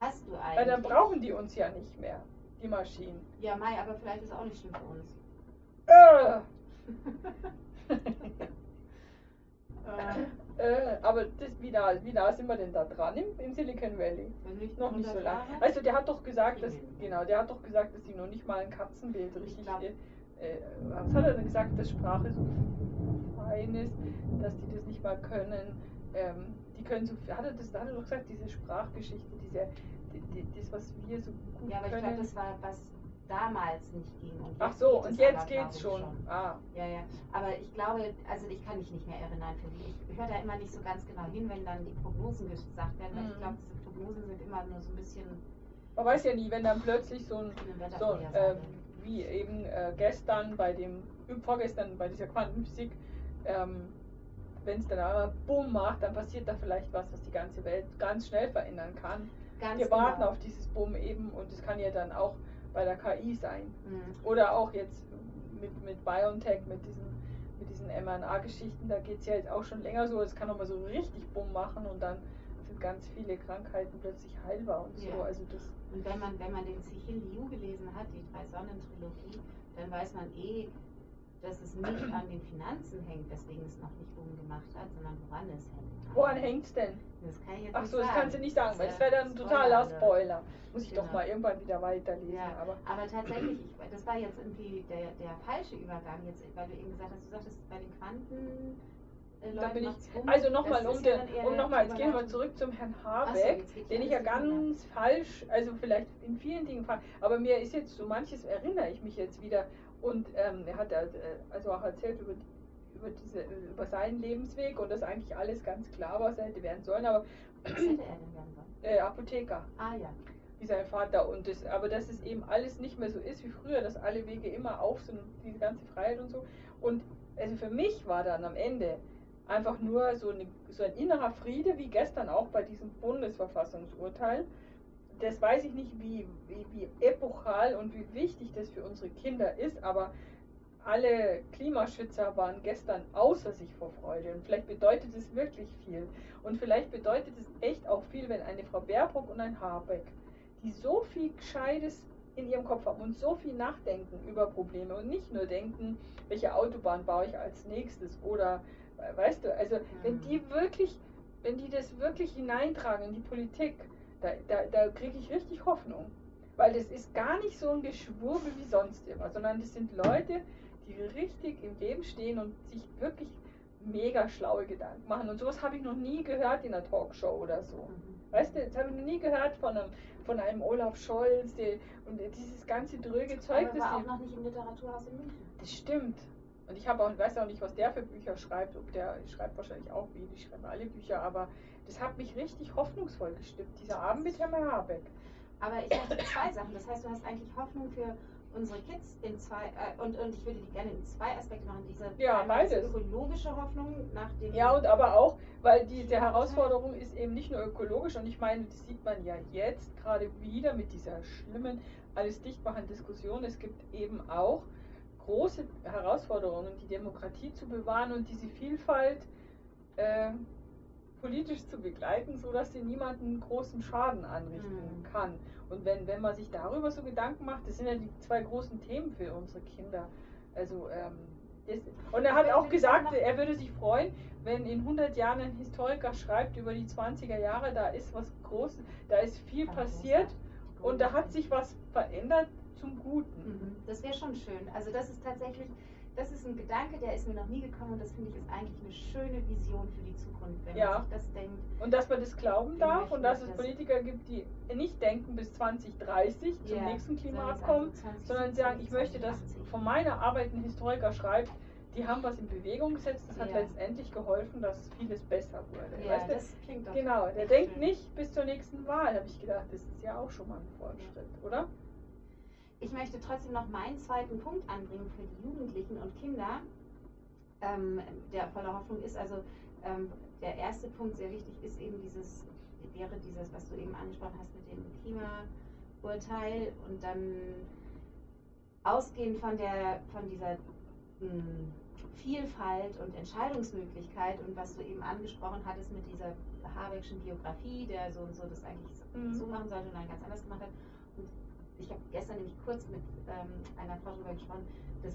Hast du eigentlich? Weil dann brauchen die uns ja nicht mehr, die Maschinen. Ja, Mai, aber vielleicht ist auch nicht schlimm für uns. Äh, äh, aber das, wie, nah, wie nah sind wir denn da dran im, im Silicon Valley? ich Noch nicht so 100 lange. Also der hat doch gesagt, dass genau, der hat doch gesagt, dass die noch nicht mal ein Katzenbild Ich richtig. äh, äh, was hat er denn gesagt, dass Sprache so fein ist, dass die das nicht mal können? Ähm, die können so, hat er das, hat er doch gesagt, diese Sprachgeschichte, diese, die, die, das was wir so gut Ja, aber ich können. glaube, das war was damals nicht ging. Und Ach so, und jetzt aber, geht's ich, schon. Ah, Ja, ja. Aber ich glaube, also ich kann mich nicht mehr erinnern. Ich höre da immer nicht so ganz genau hin, wenn dann die Prognosen gesagt werden, weil ich Mhm. glaube, diese Prognosen sind immer nur so ein bisschen man weiß ja nie, wenn dann plötzlich so ein so, ähm, wie eben äh, gestern bei dem, vorgestern bei dieser Quantenphysik, ähm, wenn es dann einmal Bumm macht, dann passiert da vielleicht was, was die ganze Welt ganz schnell verändern kann. Ganz Wir warten genau. auf dieses Bumm eben und es kann ja dann auch bei der KI sein. Mhm. Oder auch jetzt mit, mit BioNTech, mit diesen, mit diesen mRNA-Geschichten, da geht es ja jetzt auch schon länger so, es kann auch mal so richtig Bumm machen und dann sind ganz viele Krankheiten plötzlich heilbar und so. Ja. Also das Und wenn man, wenn man den Sichel Liu gelesen hat, die Drei-Sonnen-Trilogie, dann weiß man eh, dass es nicht an den Finanzen hängt, weswegen es noch nicht umgemacht hat, sondern woran es hängt. woran hängt's denn? Das kann ich jetzt Ach nicht so, das sagen. kannst du nicht sagen, weil das ja wäre dann ein totaler Spoiler. Muss ich doch Genau. mal irgendwann wieder weiterlesen. Ja, Aber aber tatsächlich, ich, das war jetzt irgendwie der, der falsche Übergang, jetzt, weil du eben gesagt hast, du sagtest bei den Quanten. Äh, macht's ich, um. also nochmal, Das um, den, um nochmal, jetzt gehen wir zurück zum Herrn so, Habeck, geht den ich ja ganz falsch, also vielleicht in vielen Dingen falsch, aber mir ist jetzt so manches erinnere ich mich jetzt wieder und ähm, er hat ja, äh, also auch erzählt über, über, diese, über seinen Lebensweg und dass eigentlich alles ganz klar war, was er hätte werden sollen, aber Was hätte er denn werden sollen? äh, Apotheker. Ah ja. wie sein Vater und das, aber dass es eben alles nicht mehr so ist wie früher, dass alle Wege immer auf sind und diese ganze Freiheit und so. Und also für mich war dann am Ende einfach nur so, eine, so ein innerer Friede, wie gestern auch bei diesem Bundesverfassungsurteil. Das weiß ich nicht, wie, wie, wie epochal und wie wichtig das für unsere Kinder ist, aber alle Klimaschützer waren gestern außer sich vor Freude. Und vielleicht bedeutet es wirklich viel. Und vielleicht bedeutet es echt auch viel, wenn eine Frau Baerbock und ein Habeck die so viel Gescheites in ihrem Kopf haben und so viel nachdenken über Probleme und nicht nur denken, welche Autobahn baue ich als nächstes oder weißt du, also wenn die Mhm. wirklich, wenn die das wirklich hineintragen in die Politik, da, da, da kriege ich richtig Hoffnung. Weil das ist gar nicht so ein Geschwurbel wie sonst immer, sondern das sind Leute, die richtig im Leben stehen und sich wirklich mega schlaue Gedanken machen. Und sowas habe ich noch nie gehört in einer Talkshow oder so. Mhm. Weißt du, das habe ich noch nie gehört von einem, von einem Olaf Scholz der, und dieses ganze dröge Zeug, Aber das war auch die- noch nicht im Literaturhaus in München. das stimmt. Und ich habe auch, weiß auch nicht, was der für Bücher schreibt. Ob der schreibt wahrscheinlich auch wie, die schreiben alle Bücher, aber das hat mich richtig hoffnungsvoll gestimmt, dieser Abend mit Herrn Habeck. Aber ich möchte zwei Sachen. Das heißt, du hast eigentlich Hoffnung für unsere Kids in zwei, äh, und, und ich würde die gerne in zwei Aspekte machen. Diese Ja, beides. ökologische Hoffnung nach dem. Ja, und aber auch, weil diese Herausforderung ist eben nicht nur ökologisch und ich meine, das sieht man ja jetzt gerade wieder mit dieser schlimmen alles dichtmachen Diskussion. Es gibt eben auch große Herausforderungen, die Demokratie zu bewahren und diese Vielfalt äh, politisch zu begleiten, sodass sie niemanden großen Schaden anrichten Mhm. kann. Und wenn, wenn man sich darüber so Gedanken macht, das sind ja die zwei großen Themen für unsere Kinder. Also, ähm, das, und er hat auch gesagt, er würde sich freuen, wenn in 100 Jahren ein Historiker schreibt über die 20er Jahre, da ist was Großes, da ist viel Ah, passiert und da hat sich was verändert zum Guten. Mhm, Das wäre schon schön. Also das ist tatsächlich, das ist ein Gedanke, der ist mir noch nie gekommen und das finde ich ist eigentlich eine schöne Vision für die Zukunft, wenn Ja. man sich das denkt. Und dass man das glauben darf und dass es das- Politiker gibt, die nicht denken bis 2030 zum Ja, nächsten sondern Klimaabkommen, sagen so 20, sondern sagen, ich möchte, dass 2080. von meiner Arbeit ein Historiker schreibt, die haben was in Bewegung gesetzt, das hat Ja. letztendlich geholfen, dass vieles besser wurde. Ja, weißt du? das klingt doch Genau, der denkt schön. nicht bis zur nächsten Wahl, habe ich gedacht, das ist ja auch schon mal ein Fortschritt, oder? Ich möchte trotzdem noch meinen zweiten Punkt anbringen für die Jugendlichen und Kinder, ähm, der voller Hoffnung ist. Also ähm, der erste Punkt, sehr wichtig, ist eben dieses, wäre dieses, was du eben angesprochen hast mit dem Klimaurteil und dann ausgehend von der, von dieser mh, Vielfalt und Entscheidungsmöglichkeit und was du eben angesprochen hattest mit dieser Habeckschen Biografie, der so und so das eigentlich Mhm. so machen sollte und dann ganz anders gemacht hat. Und ich habe gestern nämlich kurz mit ähm, einer Frau darüber gesprochen, dass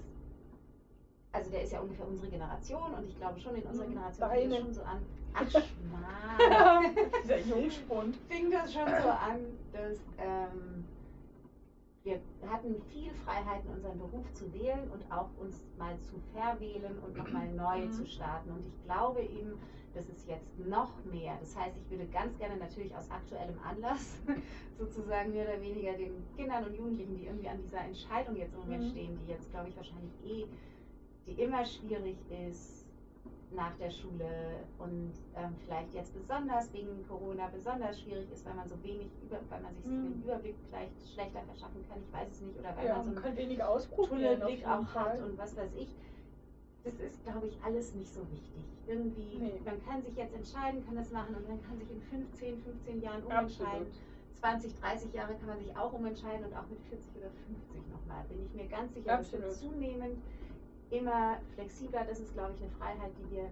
also der ist ja ungefähr unsere Generation und ich glaube schon in unserer Mhm, Generation fing das deine. schon so an. Ach Schmarrn. Dieser Jungspund. fing das schon so an, dass ähm, wir hatten viel Freiheiten, unseren Beruf zu wählen und auch uns mal zu verwählen und nochmal neu Mhm. zu starten. Und ich glaube eben, das ist jetzt noch mehr. Das heißt, ich würde ganz gerne natürlich aus aktuellem Anlass sozusagen mehr oder weniger den Kindern und Jugendlichen, die irgendwie an dieser Entscheidung jetzt im Moment Mhm. stehen, die jetzt, glaube ich, wahrscheinlich eh, die immer schwierig ist nach der Schule und ähm, vielleicht jetzt besonders wegen Corona besonders schwierig ist, weil man so wenig, über, weil man sich so Mhm. den Überblick vielleicht schlechter verschaffen kann, ich weiß es nicht, oder weil Ja, man so man einen kann weniger ausprobieren. Tunnelblick auch hat und was weiß ich. Das ist, glaube ich, alles nicht so wichtig. Irgendwie, Nee. man kann sich jetzt entscheiden, kann das machen und man kann sich in 15, 15 Jahren umentscheiden. Absolut. 20, 30 Jahre kann man sich auch umentscheiden und auch mit 40 oder 50 nochmal. Bin ich mir ganz sicher, das wird Absolut. zunehmend immer flexibler. Das ist, glaube ich, eine Freiheit, die wir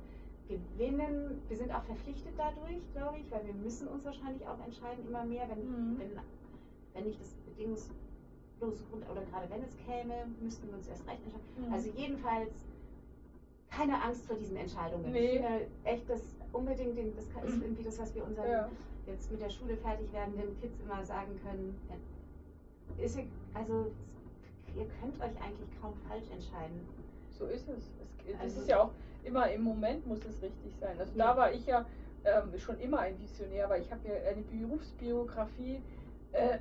gewinnen. Wir sind auch verpflichtet dadurch, glaube ich, weil wir müssen uns wahrscheinlich auch entscheiden, immer mehr, wenn, Mhm. wenn, wenn nicht das bedingungslose Grund oder gerade wenn es käme, müssten wir uns erst recht entscheiden. Mhm. Also jedenfalls keine Angst vor diesen Entscheidungen. Nee. Ich finde echt, das unbedingt, den, das ist irgendwie das, was wir unseren Ja. jetzt mit der Schule fertig werdenden Kids immer sagen können. äh, Ist, also ihr könnt euch eigentlich kaum falsch entscheiden. So ist es. es das Also- ist ja auch immer im Moment muss es richtig sein. Also Ja. da war ich ja ähm, schon immer ein Visionär, weil ich habe ja eine Berufsbiografie, äh,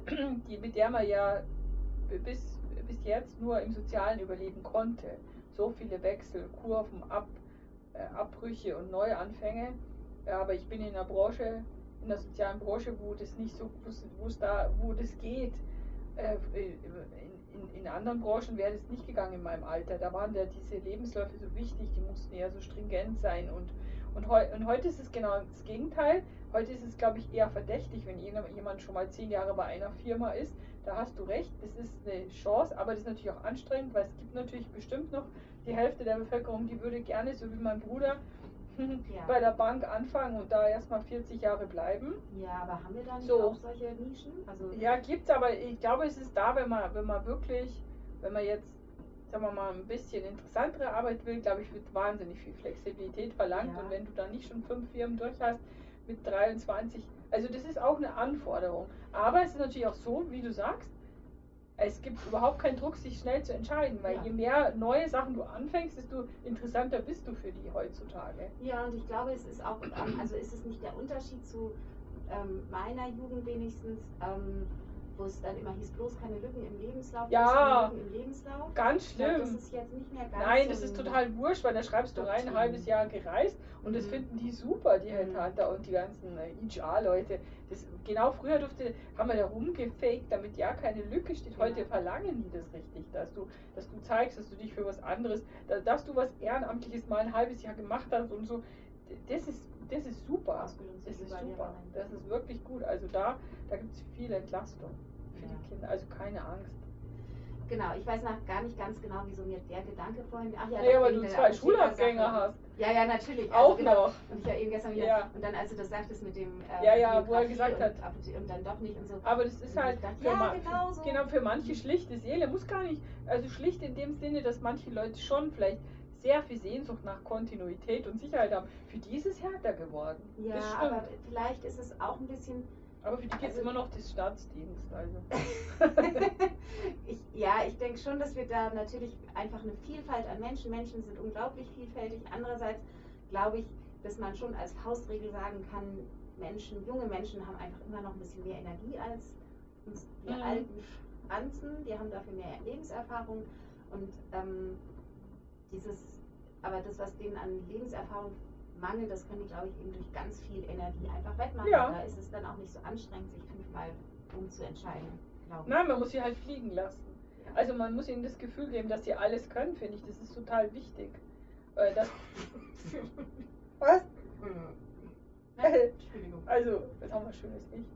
die, mit der man ja bis, bis jetzt nur im Sozialen überleben konnte. So viele Wechsel, Kurven, Ab, äh, Abbrüche und Neuanfänge. Aber ich bin in einer Branche, in der sozialen Branche, wo das nicht so, wo da, wo das geht. Äh, in, in, in anderen Branchen wäre das nicht gegangen in meinem Alter. Da waren ja diese Lebensläufe so wichtig, die mussten ja so stringent sein. Und, und, heu, und heute ist es genau das Gegenteil. Heute ist es, glaube ich, eher verdächtig, wenn jemand schon mal zehn Jahre bei einer Firma ist. Da hast du recht, das ist eine Chance, aber das ist natürlich auch anstrengend, weil es gibt natürlich bestimmt noch die Hälfte der Bevölkerung, die würde gerne, so wie mein Bruder, Ja. bei der Bank anfangen und da erstmal 40 Jahre bleiben. Ja, aber haben wir da nicht So. auch solche Nischen? Also, Ja, gibt's, aber ich glaube, es ist da, wenn man, wenn man wirklich, wenn man jetzt, sagen wir mal, ein bisschen interessantere Arbeit will, glaube ich, wird wahnsinnig viel Flexibilität verlangt. Ja. Und wenn du da nicht schon fünf Firmen durch hast mit 23, also das ist auch eine Anforderung. Aber es ist natürlich auch so, wie du sagst, es gibt überhaupt keinen Druck, sich schnell zu entscheiden, weil Ja. je mehr neue Sachen du anfängst, desto interessanter bist du für die heutzutage. Ja, und ich glaube, es ist auch, ähm, also ist es nicht der Unterschied zu ähm, meiner Jugend wenigstens, ähm, wo es dann immer hieß, bloß keine Lücken im Lebenslauf, Ja. Lücken im Lebenslauf. Ganz schlimm. das ist jetzt nicht mehr ganz Nein, so das ist total wurscht, weil da schreibst du rein, ein halbes Jahr gereist und das Mhm. finden die super, die Mhm. Headhunter und die ganzen äh, HR-Leute. Das, genau früher durfte, haben wir da rumgefaked, damit ja keine Lücke steht. Heute Ja. verlangen die das richtig, dass du, dass du zeigst, dass du dich für was anderes, da, dass du was Ehrenamtliches mal ein halbes Jahr gemacht hast und so. Das ist, das ist super. Das ist super. Das ist wirklich gut. Also da, da gibt es viel Entlastung für Ja. die Kinder. Also keine Angst. Genau, ich weiß noch gar nicht ganz genau, wieso mir der Gedanke vorhin. Ach ja, Nee, wegen du zwei. Schulabgänger hast. Ja, ja, natürlich. Auch genau. noch. Und ich ja eben gestern wieder. Ja. Und dann, als du das sagtest mit dem. äh, Ja, ja, wo er gesagt und, hat. Und dann doch nicht und so. Aber das ist halt dachte, für, ja, genau so. genau für manche schlichte Seele muss gar nicht, also schlicht in dem Sinne, dass manche Leute schon vielleicht sehr viel Sehnsucht nach Kontinuität und Sicherheit haben. Für die ist es härter geworden. Ja, aber vielleicht ist es auch ein bisschen. Aber für die gibt es also- immer noch das Staatsdienst. Also. ich, ja, ich denke schon, dass wir da natürlich einfach eine Vielfalt an Menschen, Menschen sind unglaublich vielfältig. Andererseits glaube ich, dass man schon als Faustregel sagen kann, Menschen, junge Menschen haben einfach immer noch ein bisschen mehr Energie als uns, wir Mhm. alten Franzen, die haben dafür mehr Lebenserfahrung und ähm, dieses, aber das, was denen an Lebenserfahrung mangelt, das können die, glaube ich, eben durch ganz viel Energie einfach wettmachen. Ja. Da ist es dann auch nicht so anstrengend, sich fünfmal umzuentscheiden. Nein, man muss sie halt fliegen lassen. Also man muss ihnen das Gefühl geben, dass sie alles können, finde ich. Das ist total wichtig. Äh, das, was? Nein, Entschuldigung. Also, jetzt haben wir schönes Licht.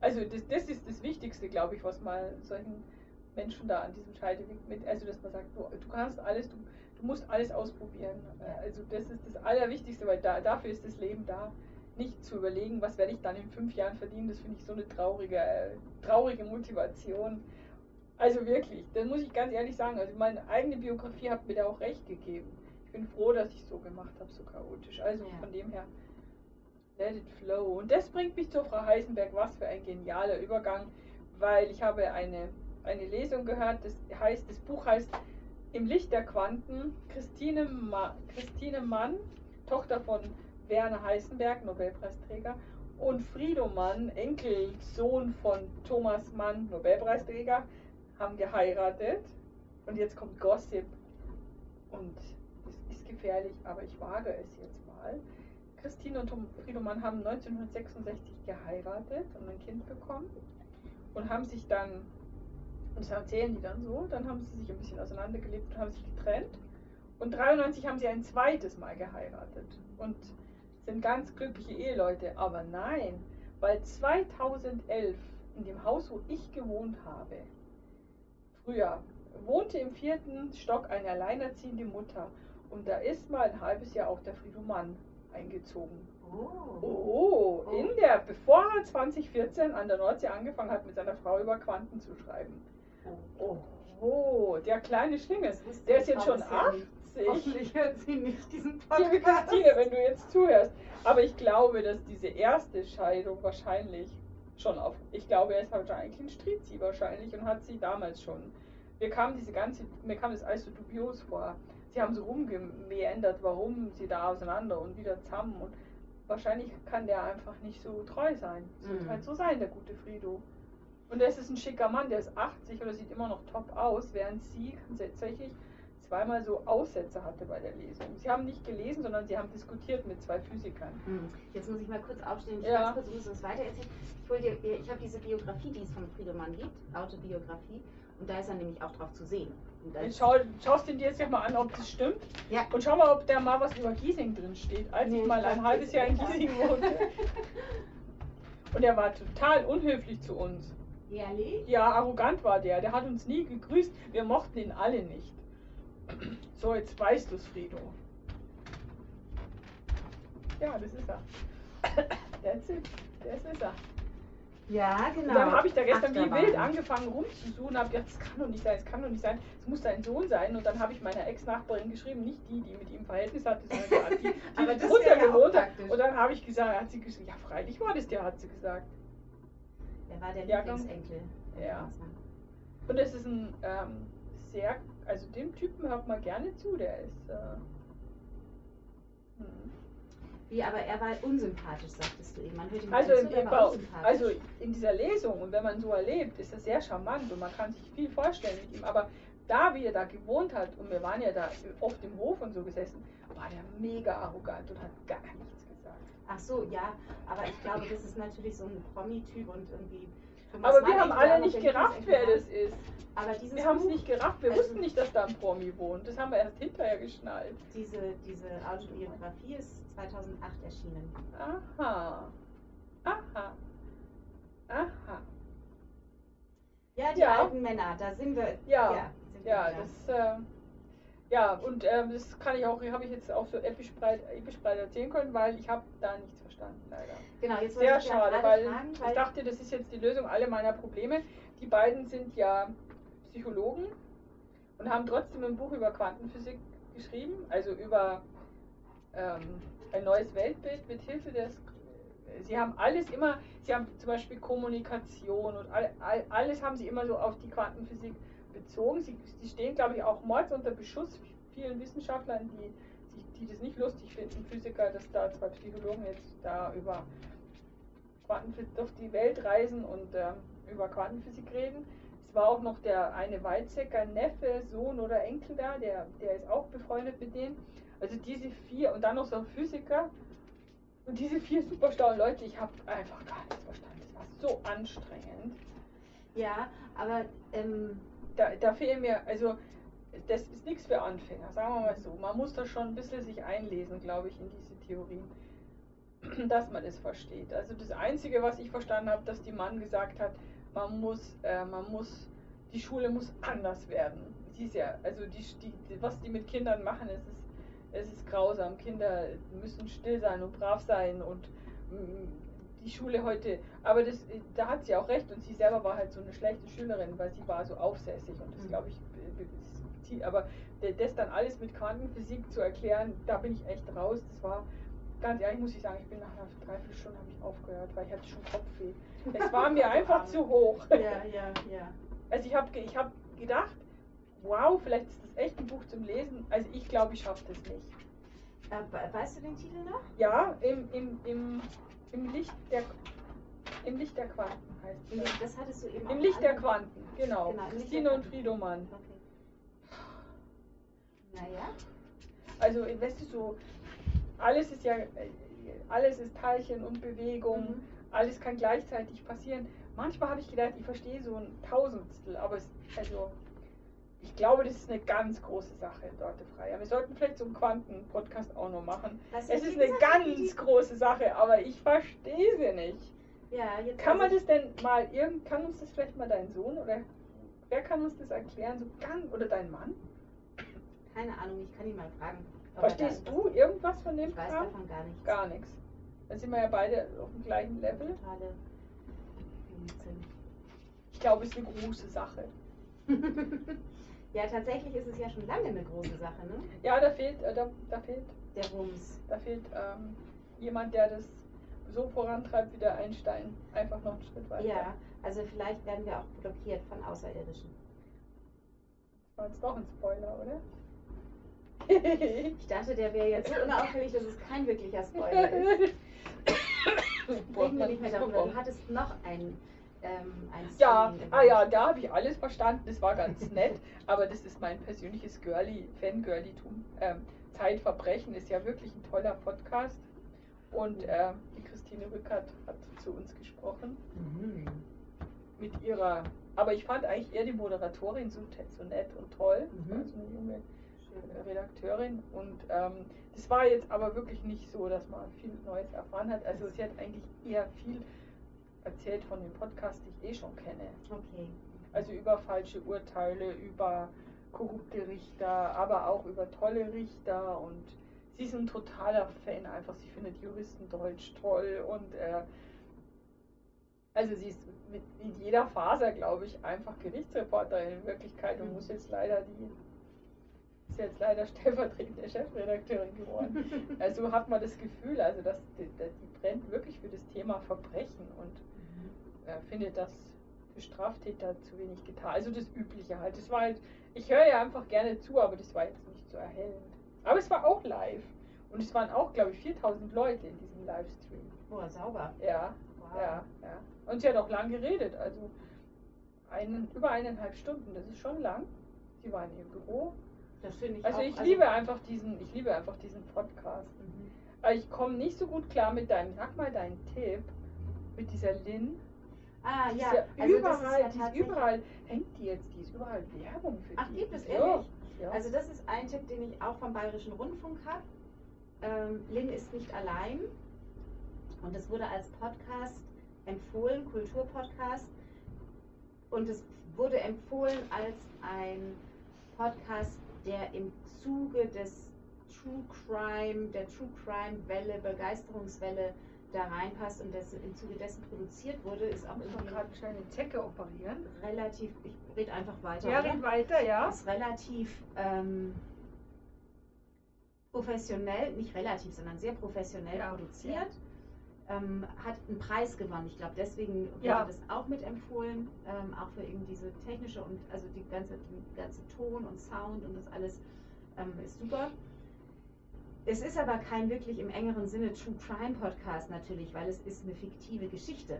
Also, das, das ist das Wichtigste, glaube ich, was man solchen Menschen da an diesem Scheideweg mit, also, dass man sagt, du, du kannst alles, du, du musst alles ausprobieren. Äh, Also, das ist das Allerwichtigste, weil da, dafür ist das Leben da. Nicht zu überlegen, was werde ich dann in fünf Jahren verdienen, das finde ich so eine traurige, äh, traurige Motivation. Also wirklich, das muss ich ganz ehrlich sagen. Also meine eigene Biografie hat mir da auch recht gegeben. Ich bin froh, dass ich so gemacht habe, so chaotisch. Also Ja. von dem her, let it flow. Und das bringt mich zur Frau Heisenberg. Was für ein genialer Übergang, weil ich habe eine, eine Lesung gehört, das heißt, das Buch heißt Im Licht der Quanten. Christine, Ma Christine Mann, Tochter von Werner Heisenberg, Nobelpreisträger, und Frido Mann, Enkelsohn von Thomas Mann, Nobelpreisträger, haben geheiratet. Und jetzt kommt Gossip. Und es ist gefährlich, aber ich wage es jetzt mal. Christine und Tom Friedemann haben 1966 geheiratet und ein Kind bekommen und haben sich dann, und das erzählen die dann so, dann haben sie sich ein bisschen auseinandergelebt und haben sich getrennt. Und 93 haben sie ein zweites Mal geheiratet und sind ganz glückliche Eheleute. Aber nein, weil 2011 in dem Haus, wo ich gewohnt habe, früher, wohnte im vierten Stock eine alleinerziehende Mutter. Und da ist mal ein halbes Jahr auch der Friedemann eingezogen. Oh. Oh, Oh. in der, bevor er 2014 an der Nordsee angefangen hat, mit seiner Frau über Quanten zu schreiben. Oh. Oh, der kleine Schlingel. Der ist jetzt schon bisher nicht. 80. Hoffentlich hört sie nicht diesen Liebe Podcast. Christine, wenn du jetzt zuhörst. Aber ich glaube, dass diese erste Scheidung wahrscheinlich schon auf. Ich glaube, er ist wahrscheinlich ein Strizi wahrscheinlich und hat sie damals schon. Mir kam diese ganze, mir kam das alles so dubios vor. Sie haben so rumgemeandert, warum sie da auseinander und wieder zusammen und wahrscheinlich kann der einfach nicht so treu sein. Es wird Mhm. halt so sein, der gute Frido. Und das ist ein schicker Mann, der ist 80 oder sieht immer noch top aus, während sie tatsächlich zweimal so Aussätze hatte bei der Lesung. Sie haben nicht gelesen, sondern sie haben diskutiert mit zwei Physikern. Hm, Jetzt muss ich mal kurz aufstehen. Ich Ja. kurz, muss das weiter erzählen. Ich, dir- ich habe diese Biografie, die es von Friedemann gibt, Autobiografie, und da ist er nämlich auch drauf zu sehen. Schau, schaust du dir jetzt mal an, ob das stimmt. Ja. Und schau mal, ob da mal was über Giesing drin steht. Als Nee, ich mal ein halbes Jahr in ja. Giesing wohnte. Und er war total unhöflich zu uns. Ehrlich? Ja, arrogant war der. Der hat uns nie gegrüßt. Wir mochten ihn alle nicht. So, jetzt weißt du's, Frido. Ja, das ist er. That's it. Das ist er. Ja, genau. Und dann habe ich da gestern wie Achterbahn. wild angefangen rumzusuchen, habe gedacht, das kann doch nicht sein, das kann doch nicht sein, es muss dein Sohn sein. Und dann habe ich meiner Ex-Nachbarin geschrieben, nicht die, die mit ihm Verhältnis hatte, sondern die, die, die drunter gewohnt hat. Und dann habe ich gesagt, hat sie geschrieben, ja freilich war das der, hat sie gesagt. Der war der Jahrgang. Lieblingsenkel. Ja. Und es ist ein ähm, sehr, also dem Typen hört man gerne zu, der ist. Äh, hm. Wie, aber er war unsympathisch, sagtest du eben. Man hört ihm Also, zu, er war unsympathisch. also in dieser Lesung und wenn man so erlebt, ist das sehr charmant und man kann sich viel vorstellen mit ihm. Aber da, wie er da gewohnt hat und wir waren ja da oft im Hof und so gesessen, war der mega arrogant und hat gar nichts gesagt. Ach so, ja, aber ich glaube, das ist natürlich so ein Promi-Typ und irgendwie. Aber wir haben alle ja nicht gerafft, wer das ist. Aber dieses Wir haben es nicht gerafft, wir Also- wussten nicht, dass da ein Promi wohnt. Das haben wir erst hinterher geschnallt. diese, diese Autobiografie ist 2008 erschienen. Aha. Aha. Aha. Ja, die Ja. alten Männer, da sind wir. Ja, sind wir Ja, das, äh, ja, und ähm, das kann ich auch, habe ich jetzt auch so episch breit, episch breit erzählen können, weil ich habe da nichts verstanden, leider. Genau, jetzt Sehr schade, weil fragen, ich dachte, das ist jetzt die Lösung aller meiner Probleme. Die beiden sind ja Psychologen und haben trotzdem ein Buch über Quantenphysik geschrieben, also über ähm, ein neues Weltbild mit Hilfe des. Sie haben alles immer, sie haben zum Beispiel Kommunikation und all, all, alles haben sie immer so auf die Quantenphysik bezogen. Sie, sie stehen, glaube ich, auch mords unter Beschuss vielen Wissenschaftlern, die, die, die das nicht lustig finden, Physiker, dass da zwei Psychologen jetzt da über Quantenphysik durch die Welt reisen und ähm, über Quantenphysik reden. Es war auch noch der eine Weizsäcker, Neffe, Sohn oder Enkel da, der, der ist auch befreundet mit denen. Also diese vier und dann noch so ein Physiker. Und diese vier super schlauen Leute, ich habe einfach gar nichts verstanden. Das war so anstrengend. Ja, aber ähm, Da, da fehlen mir, also das ist nichts für Anfänger, sagen wir mal so. Man muss da schon ein bisschen sich einlesen, glaube ich, in diese Theorien, dass man das versteht. Also das Einzige, was ich verstanden habe, dass die Mann gesagt hat, man muss, äh, man muss, die Schule muss anders werden. Sie ist ja, also die, die, was die mit Kindern machen, es ist, es ist grausam. Kinder müssen still sein und brav sein und mm, die Schule heute, aber das, da hat sie auch recht und sie selber war halt so eine schlechte Schülerin, weil sie war so aufsässig und das Mhm. glaube ich, das zieht- aber das dann alles mit Quantenphysik zu erklären, da bin ich echt raus. Das war, ganz ehrlich muss ich sagen, ich bin nach einer Dreiviertelstunde habe ich aufgehört, weil ich hatte schon Kopfweh. Es war mir einfach zu hoch. ja, ja, ja. Also ich habe ich hab gedacht, wow, vielleicht ist das echt ein Buch zum Lesen. Also ich glaube, ich schaffe das nicht. Äh, we- weißt du den Titel noch? Ja, im, im, im, im Licht der im Licht der Quanten heißt es. Licht- Das hattest du eben Im Licht der Quanten, genau. Genau, Christine und Quanten. Friedomann. Okay. Naja, Also, weißt du, so, alles ist ja, äh, alles ist Teilchen und Bewegung, Mhm. alles kann gleichzeitig passieren. Manchmal habe ich gedacht, ich verstehe so ein Tausendstel, aber es, also, ich glaube, das ist eine ganz große Sache, Dorte Freier. Wir sollten vielleicht so einen Quanten-Podcast auch noch machen. Was Es ist eine gesagt ganz die- große Sache, aber ich verstehe sie nicht. Ja, jetzt Kann man also- das denn mal, irgend, kann uns das vielleicht mal dein Sohn oder wer kann uns das erklären? So ganz, oder dein Mann? Keine Ahnung, ich kann ihn mal fragen. er da Verstehst du irgendwas von dem Ich weiß Kram? davon gar nichts. Gar nichts. Dann sind wir ja beide auf dem gleichen Level. Totale. Ich glaube, es ist eine große Sache. ja, tatsächlich ist es ja schon lange eine große Sache, ne? Ja, da fehlt, äh, da, da fehlt, Der Rums. da fehlt ähm, jemand, der das so vorantreibt wie der Einstein. Einfach noch einen Schritt weiter. Ja, also vielleicht werden wir auch blockiert von Außerirdischen. Das war jetzt doch ein Spoiler, oder? Ich dachte, der wäre jetzt so unauffällig, dass es kein wirklicher Spoiler ist. Reden wir nicht mehr darüber. Du hattest noch ein, ähm, Ja, ah ja, da habe ich alles verstanden. Das war ganz nett. aber das ist mein persönliches Girly, Fangirlitum. Ähm, Zeitverbrechen ist ja wirklich ein toller Podcast. Und ähm, die Christine Rückert hat zu uns gesprochen Mhm. mit ihrer. Aber ich fand eigentlich eher die Moderatorin so, so nett und toll. Das war Mhm. so eine junge äh, Redakteurin. Und ähm, das war jetzt aber wirklich nicht so, dass man viel Neues erfahren hat. Also sie hat eigentlich eher viel erzählt von dem Podcast, die ich eh schon kenne. Okay. Also über falsche Urteile, über korrupte Richter, aber auch über tolle Richter und sie ist ein totaler Fan einfach. Sie findet Juristendeutsch toll und äh, also sie ist mit, in jeder Faser, glaube ich, einfach Gerichtsreporterin in Wirklichkeit und Mhm. muss jetzt leider die ist jetzt leider stellvertretende Chefredakteurin geworden. Also hat man das Gefühl, also dass die, die brennt wirklich für das Thema Verbrechen und äh, findet das für Straftäter zu wenig getan. Also das Übliche halt. Das war halt, ich höre ja einfach gerne zu, aber das war jetzt nicht so erhellend. Aber es war auch live. Und es waren auch, glaube ich, 4000 Leute in diesem Livestream. Boah, sauber. Ja, Wow. ja, ja. Und sie hat auch lang geredet, also einen, über eineinhalb Stunden, das ist schon lang. Sie war in ihrem Büro. Das finde ich Also auch. ich liebe einfach diesen, ich liebe einfach diesen Podcast. Mhm. Aber ich komme nicht so gut klar mit deinem, sag mal deinen Tipp, mit dieser Lin. Ah, ja. ja Also überall, das ist ja die ist tatsächlich- überall, hängt die jetzt, die ist überall Werbung für Ach, die. gibt es ehrlich? Ja. Also das ist ein Tipp, den ich auch vom Bayerischen Rundfunk habe. Ähm, Lynn ist nicht allein und es wurde als Podcast empfohlen, Kulturpodcast. Und es wurde empfohlen als ein Podcast, der im Zuge des True Crime, der True Crime Welle, Begeisterungswelle da reinpasst und das im Zuge dessen produziert wurde, ist auch irgendwie gerade schnell eine Zecke operieren. relativ, ich rede einfach weiter. Ja, red weiter, ja. ist relativ ähm, professionell, nicht relativ, sondern sehr professionell Ja, produziert. Ähm, hat einen Preis gewonnen. Ich glaube, deswegen wurde Ja. das auch mit empfohlen, ähm, auch für eben diese technische und also die ganze, die ganze Ton und Sound und das alles ähm, ist super. Es ist aber kein wirklich im engeren Sinne True Crime Podcast natürlich, weil es ist eine fiktive Geschichte.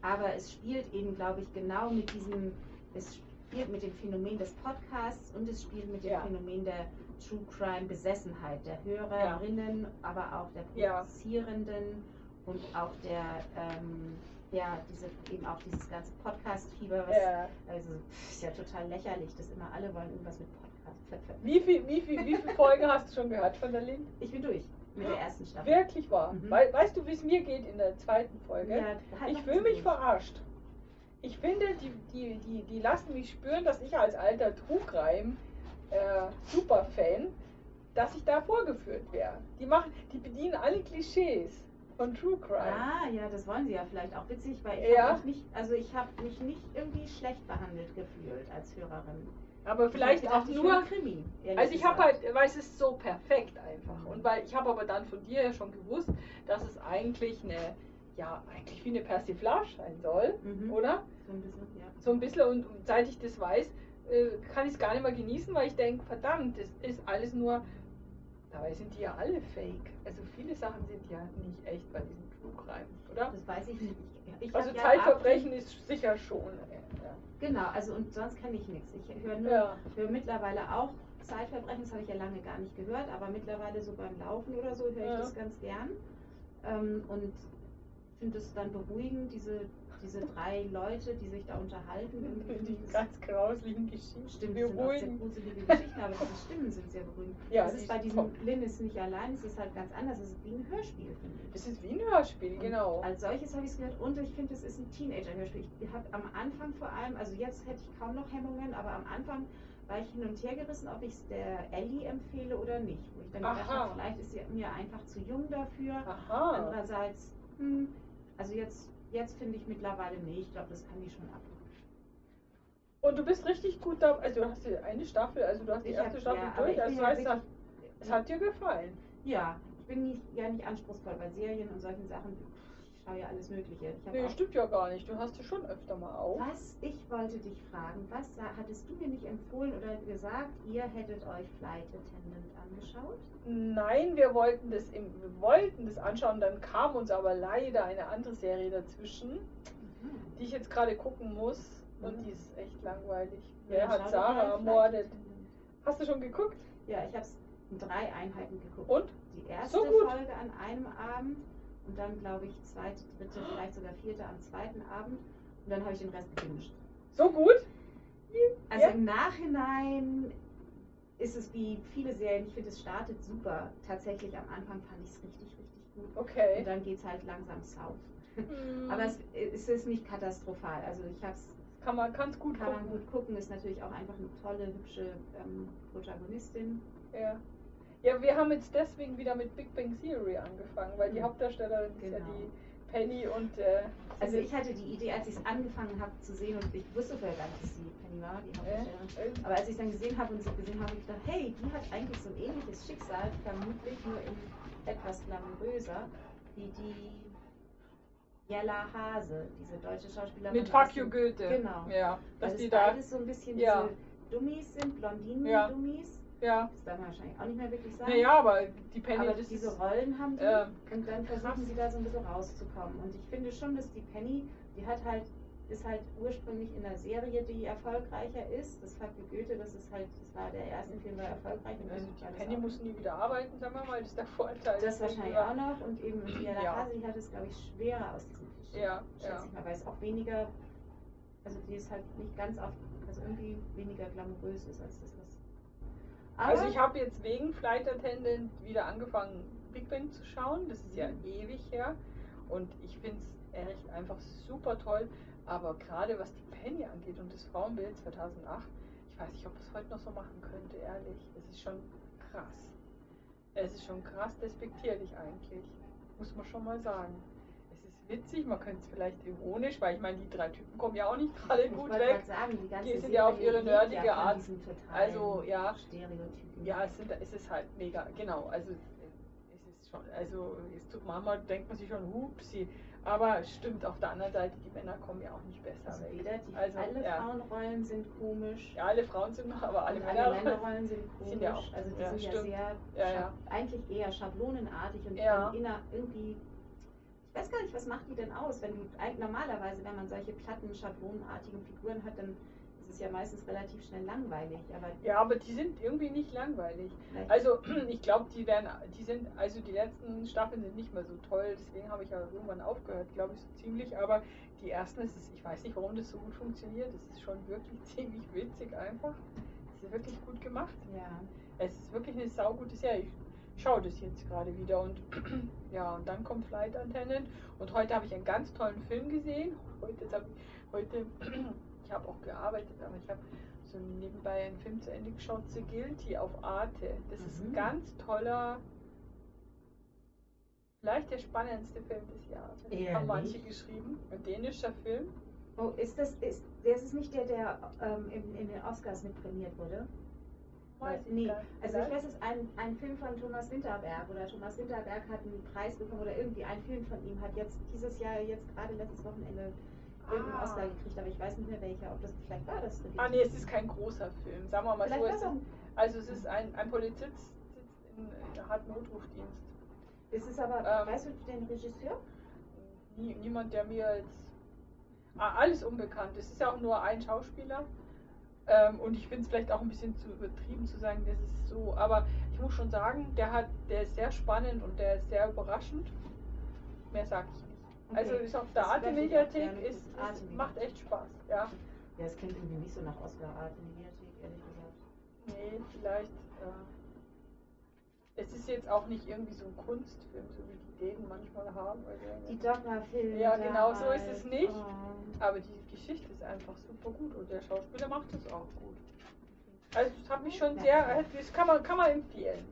Aber es spielt eben, glaube ich, genau mit diesem, es spielt mit dem Phänomen des Podcasts und es spielt mit dem Ja. Phänomen der True Crime Besessenheit der Hörerinnen, aber auch der Ja. Produzierenden und auch der, ähm, ja, diese, eben auch dieses ganze Podcast-Fieber, was, Ja. also ist ja total lächerlich, dass immer alle wollen irgendwas mit Podcast. Wie viel, wie viel, wie viele Folgen hast du schon gehört von der Lin? Ich bin durch mit der ersten Staffel. Wirklich wahr. Mhm. Wei- weißt du, wie es mir geht in der zweiten Folge? Ja, halt ich fühle mich verarscht. Ich finde, die, die, die, die lassen mich spüren, dass ich als alter Trugreim äh, Superfan, dass ich da vorgeführt wäre. Die machen, die bedienen alle Klischees von True Crime. Ah, ja, das wollen sie ja vielleicht auch witzig, weil ich Ja. habe mich nicht, also ich habe mich nicht irgendwie schlecht behandelt gefühlt als Hörerin. Aber vielleicht auch nur. Krimi. Also ich habe halt, weil es ist so perfekt einfach. Und weil ich habe aber dann von dir ja schon gewusst, dass es eigentlich eine, ja, eigentlich wie eine Persiflage sein soll, Mhm. oder? so ein bisschen, ja. So ein bisschen und und seit ich das weiß, äh, kann ich es gar nicht mehr genießen, weil ich denke, verdammt, das ist alles nur, dabei sind die ja alle fake. Also viele Sachen sind ja nicht echt bei diesem True Crime, oder? Das weiß ich nicht. Ich, Also hab ja Zeitverbrechen ist sicher schon. äh, ab- Genau, also und sonst kenne ich nichts. Ich höre Ja. höre mittlerweile auch Zeitverbrechen, das habe ich ja lange gar nicht gehört, aber mittlerweile so beim Laufen oder so höre ich Ja. das ganz gern. Ähm, und finde es dann beruhigend, diese, diese drei Leute, die sich da unterhalten. Die ganz grauslichen Geschichten. Stimmt, das sind auch sehr gruselige Geschichten, aber diese Stimmen sind sehr beruhigend. Ja, das die ist bei diesem. Lynn ist nicht allein, es ist halt ganz anders. Es ist wie ein Hörspiel, finde ich. Das ist wie ein Hörspiel, Und genau. Als solches habe ich es gehört und ich finde, es ist ein Teenager-Hörspiel. Ich habe am Anfang vor allem, also jetzt hätte ich kaum noch Hemmungen, aber am Anfang war ich hin und her gerissen, ob ich es der Ellie empfehle oder nicht. Wo ich dann gedacht habe, vielleicht ist sie mir einfach zu jung dafür. Aha. Andererseits, hm, also jetzt, jetzt finde ich mittlerweile, nee, ich glaube, das kann die schon ab. Und du bist richtig gut da, also du hast die eine Staffel, also du hast die Ich erste hab- Staffel ja, durch, also du wirklich- es hat dir gefallen. Ja, ich bin nicht, ja nicht anspruchsvoll bei Serien und solchen Sachen. Ich schaue ja alles Mögliche. Nee, stimmt ja gar nicht. Du hast ja schon öfter mal auf. Was ich wollte dich fragen, was hattest du mir nicht empfohlen oder gesagt, ihr hättet euch Flight Attendant angeschaut? Nein, wir wollten das im, wir wollten das anschauen, dann kam uns aber leider eine andere Serie dazwischen, die ich jetzt gerade gucken muss und Mhm. die ist echt langweilig. Ja, Wer hat Sarah ermordet? Hast du schon geguckt? Ja, ich habe es in drei Einheiten geguckt. Und? Die erste So gut. Folge an einem Abend und dann glaube ich zweite, dritte, vielleicht sogar vierte am zweiten Abend und dann habe ich den Rest gebinged. So gut? Also Ja. im Nachhinein ist es wie viele Serien, ich finde es startet super. Tatsächlich am Anfang fand ich es richtig, richtig gut. Und Okay. dann geht es halt langsam south. Hm, Aber es, es ist nicht katastrophal. Also ich habe es, kann man ganz gut kann man gucken. gut gucken, ist natürlich auch einfach eine tolle, hübsche ähm, Protagonistin. Ja. Ja, wir haben jetzt deswegen wieder mit Big Bang Theory angefangen, weil die Mhm. Hauptdarstellerin ist ja Genau. die Penny und äh, Also ich hatte die Idee, als ich es angefangen habe zu sehen und ich wusste vorher gar nicht, dass sie Penny war, die Hauptdarstellerin. äh, Aber als ich es dann gesehen habe und sie gesehen habe, habe ich gedacht, hey, die hat eigentlich so ein ähnliches Schicksal, vermutlich nur in etwas glamouröser, wie die Jella Hase, diese deutsche Schauspielerin. mit Fuck You Goethe. Genau. Ja, dass Weil die da. so ein bisschen Ja. diese Dummies sind, Blondinen-Dummies. Ja. Das darf man wahrscheinlich auch nicht mehr wirklich sagen. Naja, aber die Penny, aber diese. Rollen haben die äh, und dann versuchen sie da so ein bisschen rauszukommen. Und ich finde schon, dass die Penny, die hat halt, ist halt ursprünglich in einer Serie, die erfolgreicher ist. Das You Goethe, das ist halt, das war der erste Film, war erfolgreich. Und Also die Penny auch. muss nie wieder arbeiten, sagen wir mal, das ist der Vorteil. Das wahrscheinlich auch noch und eben die Jella Ja. Hase, die hat es, glaube ich, schwerer aus diesem Klischee. Ja, schätze ja. ich mal, weil es auch weniger, also die ist halt nicht ganz auf, also irgendwie weniger glamourös ist als das, was. Also ich habe jetzt wegen Flight Attendant wieder angefangen, Big Bang zu schauen. Das ist ja Mhm. ewig her. Und ich finde es echt einfach super toll. Aber gerade was die Penny angeht und das Frauenbild 2008, ich weiß nicht, ob es heute noch so machen könnte, ehrlich. Es ist schon krass. Es ist schon krass despektierlich eigentlich. Muss man schon mal sagen. Witzig, man könnte es vielleicht ironisch, weil ich meine, die drei Typen kommen ja auch nicht gerade gut weg. sagen, die Die sind ja auf ihre ja nerdige von Art. Also, ja. Stereotypen. Ja, es, sind, es ist halt mega, genau. Also es ist schon, also es tut manchmal denkt man sich schon, hupsi. Aber es stimmt auf der anderen Seite, die Männer kommen ja auch nicht besser Also weg. die, Also, alle ja. Frauenrollen sind komisch. Ja, alle Frauen sind noch, aber alle alle Männerrollen sind komisch. sind ja auch- also die ja, sind ja stimmt. sehr, Ja, schab- ja. eigentlich eher schablonenartig und Ja. inner, irgendwie. Ich weiß gar nicht, was macht die denn aus? Wenn du normalerweise, wenn man solche platten, schablonenartigen Figuren hat, dann ist es ja meistens relativ schnell langweilig. Aber Ja, aber die sind irgendwie nicht langweilig. vielleicht Also ich glaube, die werden, die sind, also die letzten Staffeln sind nicht mehr so toll, deswegen habe ich ja irgendwann aufgehört, glaube ich, so ziemlich. Aber die ersten, es ist, ich weiß nicht, warum das so gut funktioniert. Es ist schon wirklich ziemlich witzig einfach. Es ist wirklich gut gemacht. ja. Es ist wirklich eine saugute Serie. Ich schaue das jetzt gerade wieder und ja, und dann kommt Flight Attendant. Und heute habe ich einen ganz tollen Film gesehen. Heute, jetzt hab ich, heute ich habe auch gearbeitet, aber ich habe so nebenbei einen Film zu Ende geschaut, The Guilty auf Arte. Das ist ein Mhm. ganz toller, vielleicht der spannendste Film des Jahres. Das haben Ehrlich? manche geschrieben. Ein dänischer Film. Oh, ist das, ist, das ist nicht der, der ähm, in, in den Oscars mit prämiert wurde? Weiß nee, also ich weiß, es ist ein, ein Film von Thomas Winterberg oder Thomas Winterberg hat einen Preis bekommen oder irgendwie ein Film von ihm hat jetzt dieses Jahr, jetzt gerade letztes Wochenende irgendeinen Ah. Oscar gekriegt, aber ich weiß nicht mehr welcher, ob das vielleicht war das. Ah nee, es ist kein großer Film. Sagen wir mal Vielleicht so. Es ist, also es ist ein, ein Polizist sitzt in äh, harten Notrufdienst. es ist aber, Ähm, weißt du den Regisseur? Nie, niemand, der mir jetzt. Ah, alles unbekannt. Es ist ja auch nur ein Schauspieler. Ähm, und ich finde es vielleicht auch ein bisschen zu übertrieben zu sagen, das ist so. Aber ich muss schon sagen, der hat, der ist sehr spannend und der ist sehr überraschend. Mehr sage ich nicht. Also Okay. ist auf der Das Arte möchte ich auch Mediathek, gerne ist. Arte ist, macht echt Spaß. Ja. Ja, es klingt irgendwie nicht so nach Oscar Art in Mediathek, ehrlich gesagt. Nee, vielleicht. Äh, es ist jetzt auch nicht irgendwie so ein Kunstfilm, so wie die Dänen manchmal haben. Die Dogma-Filme. Ja, genau so ist es nicht. oh. Aber die Geschichte ist einfach super gut und der Schauspieler macht es auch gut. Also es hat mich schon sehr, das kann man, kann man empfehlen.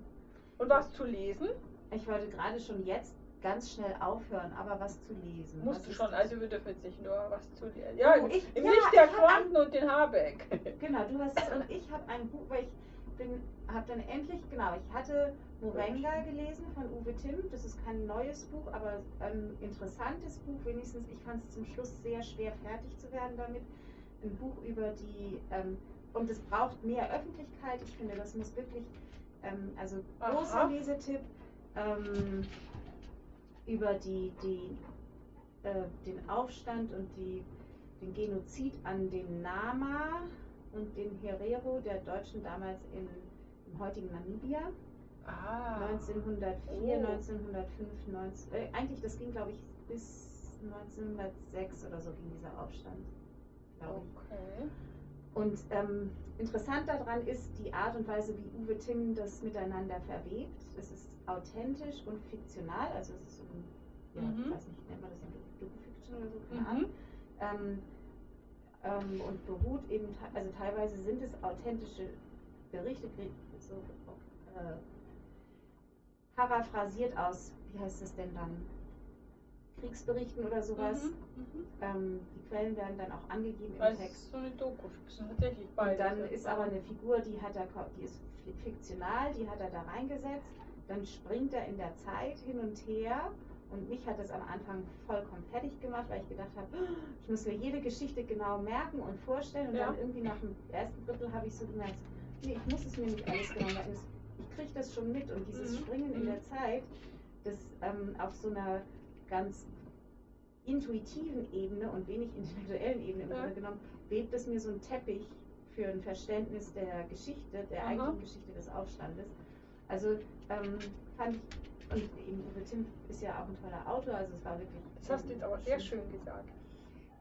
Und was zu lesen, Ich wollte gerade schon jetzt ganz schnell aufhören, aber was zu lesen. musst du schon, das? also wir dürfen jetzt nicht nur was zu lesen. Ja, Oh, ich- im ja, Licht der Quanten und den Habeck. Genau, du hast es und ich habe ein Buch, weil ich bin, habe dann endlich, genau, ich hatte Morenga gelesen von Uwe Timm. Das ist kein neues Buch, aber ein interessantes Buch. Wenigstens, ich fand es zum Schluss sehr schwer fertig zu werden damit. Ein Buch über die, ähm, und es braucht mehr Öffentlichkeit. Ich finde, das muss wirklich, ähm, also großer. Lesetipp ähm, über die, die, äh, den Aufstand und die, den Genozid an den Nama und den Herero der Deutschen damals in, im heutigen Namibia. Ah. 1904, Oh. 1905, 19, äh, eigentlich das ging glaube ich bis 1906 oder so ging dieser Aufstand, glaube ich. Okay. Und ähm, interessant daran ist die Art und Weise, wie Uwe Timm das miteinander verwebt. Es ist authentisch und fiktional, also es ist so ein, ja, Mhm. ich weiß nicht, nennt man das ein Doku-Fiction oder so, keine Mhm. Ahnung. Ähm, ähm, und beruht eben, also teilweise sind es authentische Berichte, so, äh, paraphrasiert aus, wie heißt es denn dann? Kriegsberichten oder sowas. Mhm, mhm. Ähm, die Quellen werden dann auch angegeben im Text. so eine Doku, tatsächlich Und beide. dann ist aber eine Figur, die hat er, die ist fi- fiktional, die hat er da reingesetzt. Dann springt er in der Zeit hin und her. Und mich hat das am Anfang vollkommen fertig gemacht, weil ich gedacht habe, ich muss mir jede Geschichte genau merken und vorstellen. Und Ja. dann irgendwie nach dem ersten Drittel habe ich so gemerkt, nee, ich muss es mir nicht alles genau merken. Kriege das schon mit. Und dieses Mhm. Springen in Mhm. der Zeit, das ähm, auf so einer ganz intuitiven Ebene und wenig intellektuellen Ebene im Ja. Grunde genommen, webt es mir so ein Teppich für ein Verständnis der Geschichte, der Aha. eigentlichen Geschichte des Aufstandes. Also ähm, fand ich, und eben Uwe Timm ist ja auch ein toller Autor, also es war wirklich. Das hast du jetzt aber sehr schön gesagt.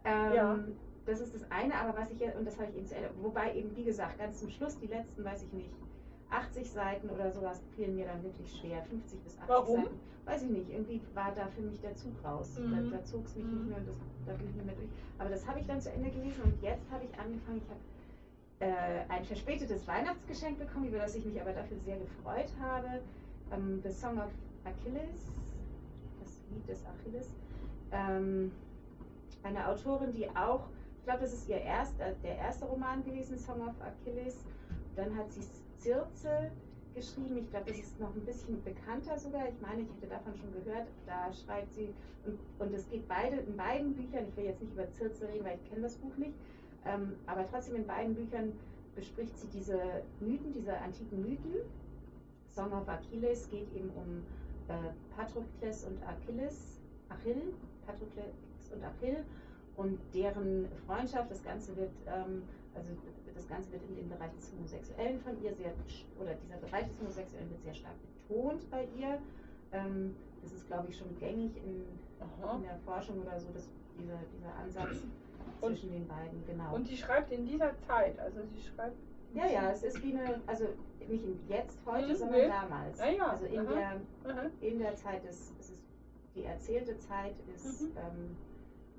Ähm, Ja. Das ist das eine, aber was ich ja, und das habe ich eben zu Ende, wobei eben, wie gesagt, ganz zum Schluss, die letzten, weiß ich nicht, 80 Seiten oder sowas fielen mir dann wirklich schwer, 50 bis 80 Warum? Seiten. Weiß ich nicht, irgendwie war da für mich der Zug raus. Mhm. Da, da zog es mich Mhm. nicht mehr und das, da bin ich nicht mehr durch. Aber das habe ich dann zu Ende gelesen und jetzt habe ich angefangen, ich habe äh, ein verspätetes Weihnachtsgeschenk bekommen, über das ich mich aber dafür sehr gefreut habe. Ähm, The Song of Achilles, das Lied des Achilles. Ähm, eine Autorin, die auch, ich glaube, das ist ihr erst, äh, der erste Roman gewesen, Song of Achilles. Dann hat sie Circe geschrieben. Ich glaube, das ist noch ein bisschen bekannter sogar. Ich meine, ich hätte davon schon gehört. Da schreibt sie, und, es geht beide, in beiden Büchern, ich will jetzt nicht über Circe reden, weil ich kenne das Buch nicht, ähm, aber trotzdem in beiden Büchern bespricht sie diese Mythen, diese antiken Mythen. Song of Achilles geht eben um äh, Patrokles und Achilles, Achill, Patrokles und Achill und deren Freundschaft. Das Ganze wird, ähm, also das Ganze wird in dem Bereich des Homosexuellen von ihr sehr, oder dieser Bereich des Homosexuellen wird sehr stark betont bei ihr. Ähm, das ist, glaube ich, schon gängig in, in der Forschung oder so, dass dieser, dieser Ansatz Und- zwischen den beiden, genau. Und sie schreibt in dieser Zeit, also sie schreibt. Ja, ja, es ist wie eine, also nicht jetzt heute, Mhm, sondern damals. Ah ja, Also in aha. der, Aha. in der Zeit ist, es ist die erzählte Zeit ist, Mhm. ähm,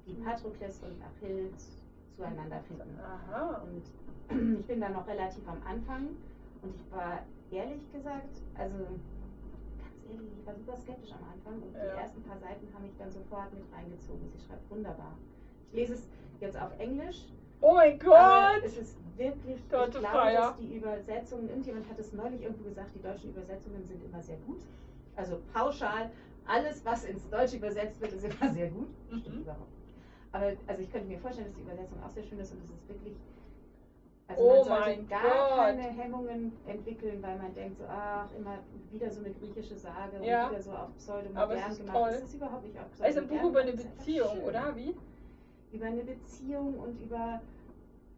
wie Patrokles und Achill zueinander finden. Aha. Und ich bin da noch relativ am Anfang und ich war ehrlich gesagt, also ganz ehrlich, ich war super skeptisch am Anfang und Ja. die ersten paar Seiten haben mich dann sofort mit reingezogen. Sie schreibt wunderbar. Ich lese es jetzt auf Englisch, Oh mein Gott! es ist wirklich, ich Gott, glaube, Feier. dass die Übersetzungen, irgendjemand hat es neulich irgendwo gesagt, die deutschen Übersetzungen sind immer sehr gut. Also pauschal, alles, was ins Deutsche übersetzt wird, ist immer sehr gut. Stimmt Mhm. überhaupt nicht. Aber also ich könnte mir vorstellen, dass die Übersetzung auch sehr schön ist und es ist wirklich. Also Oh man sollte gar Gott. keine Hemmungen entwickeln, weil man denkt so, ach, immer wieder so eine griechische Sage Ja. und wieder so auf es pseudomodern ist gemacht. toll. Das ist überhaupt nicht auf Also ein Buch pseudomodern über eine es ist Beziehung, oder? Wie? über eine Beziehung und über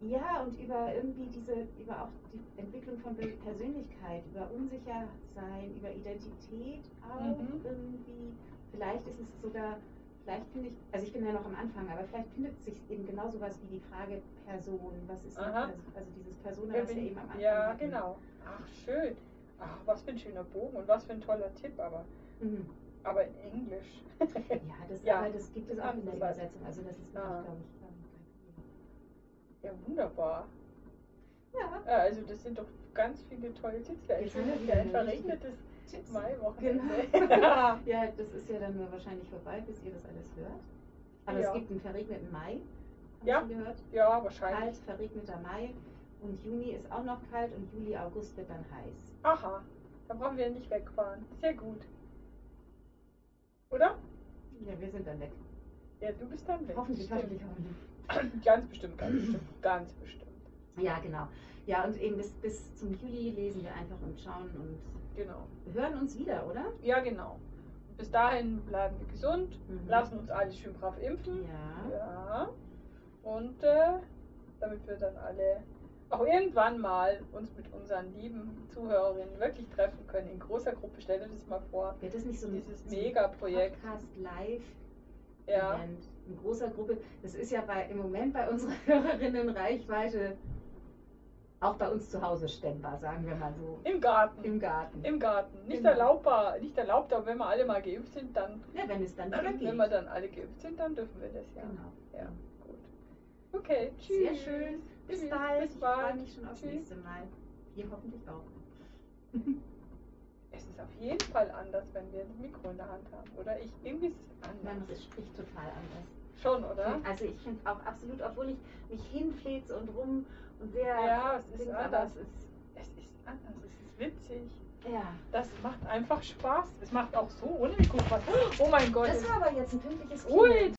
ja und über irgendwie diese über auch die Entwicklung von Persönlichkeit, über Unsichersein, über Identität auch Mhm. irgendwie. Vielleicht ist es sogar, vielleicht finde ich, also ich bin ja noch am Anfang, aber vielleicht findet sich eben genau sowas wie die Frage Person. Was ist Aha. Person? Also dieses Persona, was wir eben am Anfang Ja, hatten. genau. Ach, schön. Ach, was für ein schöner Bogen und was für ein toller Tipp, aber, Mhm. aber in Englisch. Ja, das, Ja. aber das gibt es auch in der. Übersetzung. Also das ist Ah. glaube ich, ähm, ja, wunderbar. Problem. Ja, also das sind doch ganz viele tolle Tipps. Ja, ich bin wieder wieder ein verregnetes Ja, Tipps. Mai-Wochenende. Genau. Ja, das ist ja dann nur wahrscheinlich vorbei, bis ihr das alles hört. Aber Ja. es gibt einen verregneten Mai, Ja. Gehört? ja, wahrscheinlich. Kalt, verregneter Mai. Und Juni ist auch noch kalt und Juli, August wird dann heiß. Aha, da brauchen wir nicht wegfahren. Sehr gut. Oder? Ja, wir sind dann weg. Ja, du bist dann weg. Hoffentlich, hoffentlich, hoffentlich. Ganz bestimmt, ganz bestimmt, ganz bestimmt. Ja, genau. Ja, und eben bis, bis zum Juli lesen wir einfach und schauen und Genau. hören uns wieder, oder? Ja, genau. Bis dahin bleiben wir gesund, Mhm. lassen uns alle schön brav impfen. Ja. Ja. Und äh, damit wir dann alle auch irgendwann mal uns mit unseren lieben Zuhörerinnen wirklich treffen können in großer Gruppe. Stell dir das mal vor. Wird das nicht so ein, Dieses so Megaprojekt. Podcast live Ja. In großer Gruppe. Das ist ja bei, im Moment bei unserer Hörerinnenreichweite auch bei uns zu Hause stemmbar, sagen wir mal so. Im Garten. Im Garten. Im Garten. Nicht Genau. erlaubbar, nicht erlaubt, aber wenn wir alle mal geimpft sind, dann, ja, wenn es dann wieder geht. wenn wir dann alle geimpft sind, dann dürfen wir das ja. Genau. Ja, gut. Okay, tschüss. Sehr schön. Bis Tschüss, bald. Bis Ich freue bald. mich schon aufs Tschüss. nächste Mal. Ihr hoffentlich auch. Es ist auf jeden Fall anders, wenn wir das Mikro in der Hand haben, oder? Ich, irgendwie ist es Nein, anders. es spricht total anders. Schon, oder? Also ich finde auch absolut, obwohl ich mich hinfleze und rum sehr Ja, es ist anders. es ist Es ist anders, es ist witzig. ja. Das macht einfach Spaß. Es macht auch so ohne Mikro Spaß. Oh mein Gott. Das war aber jetzt ein pünktliches Ui, Klingeln.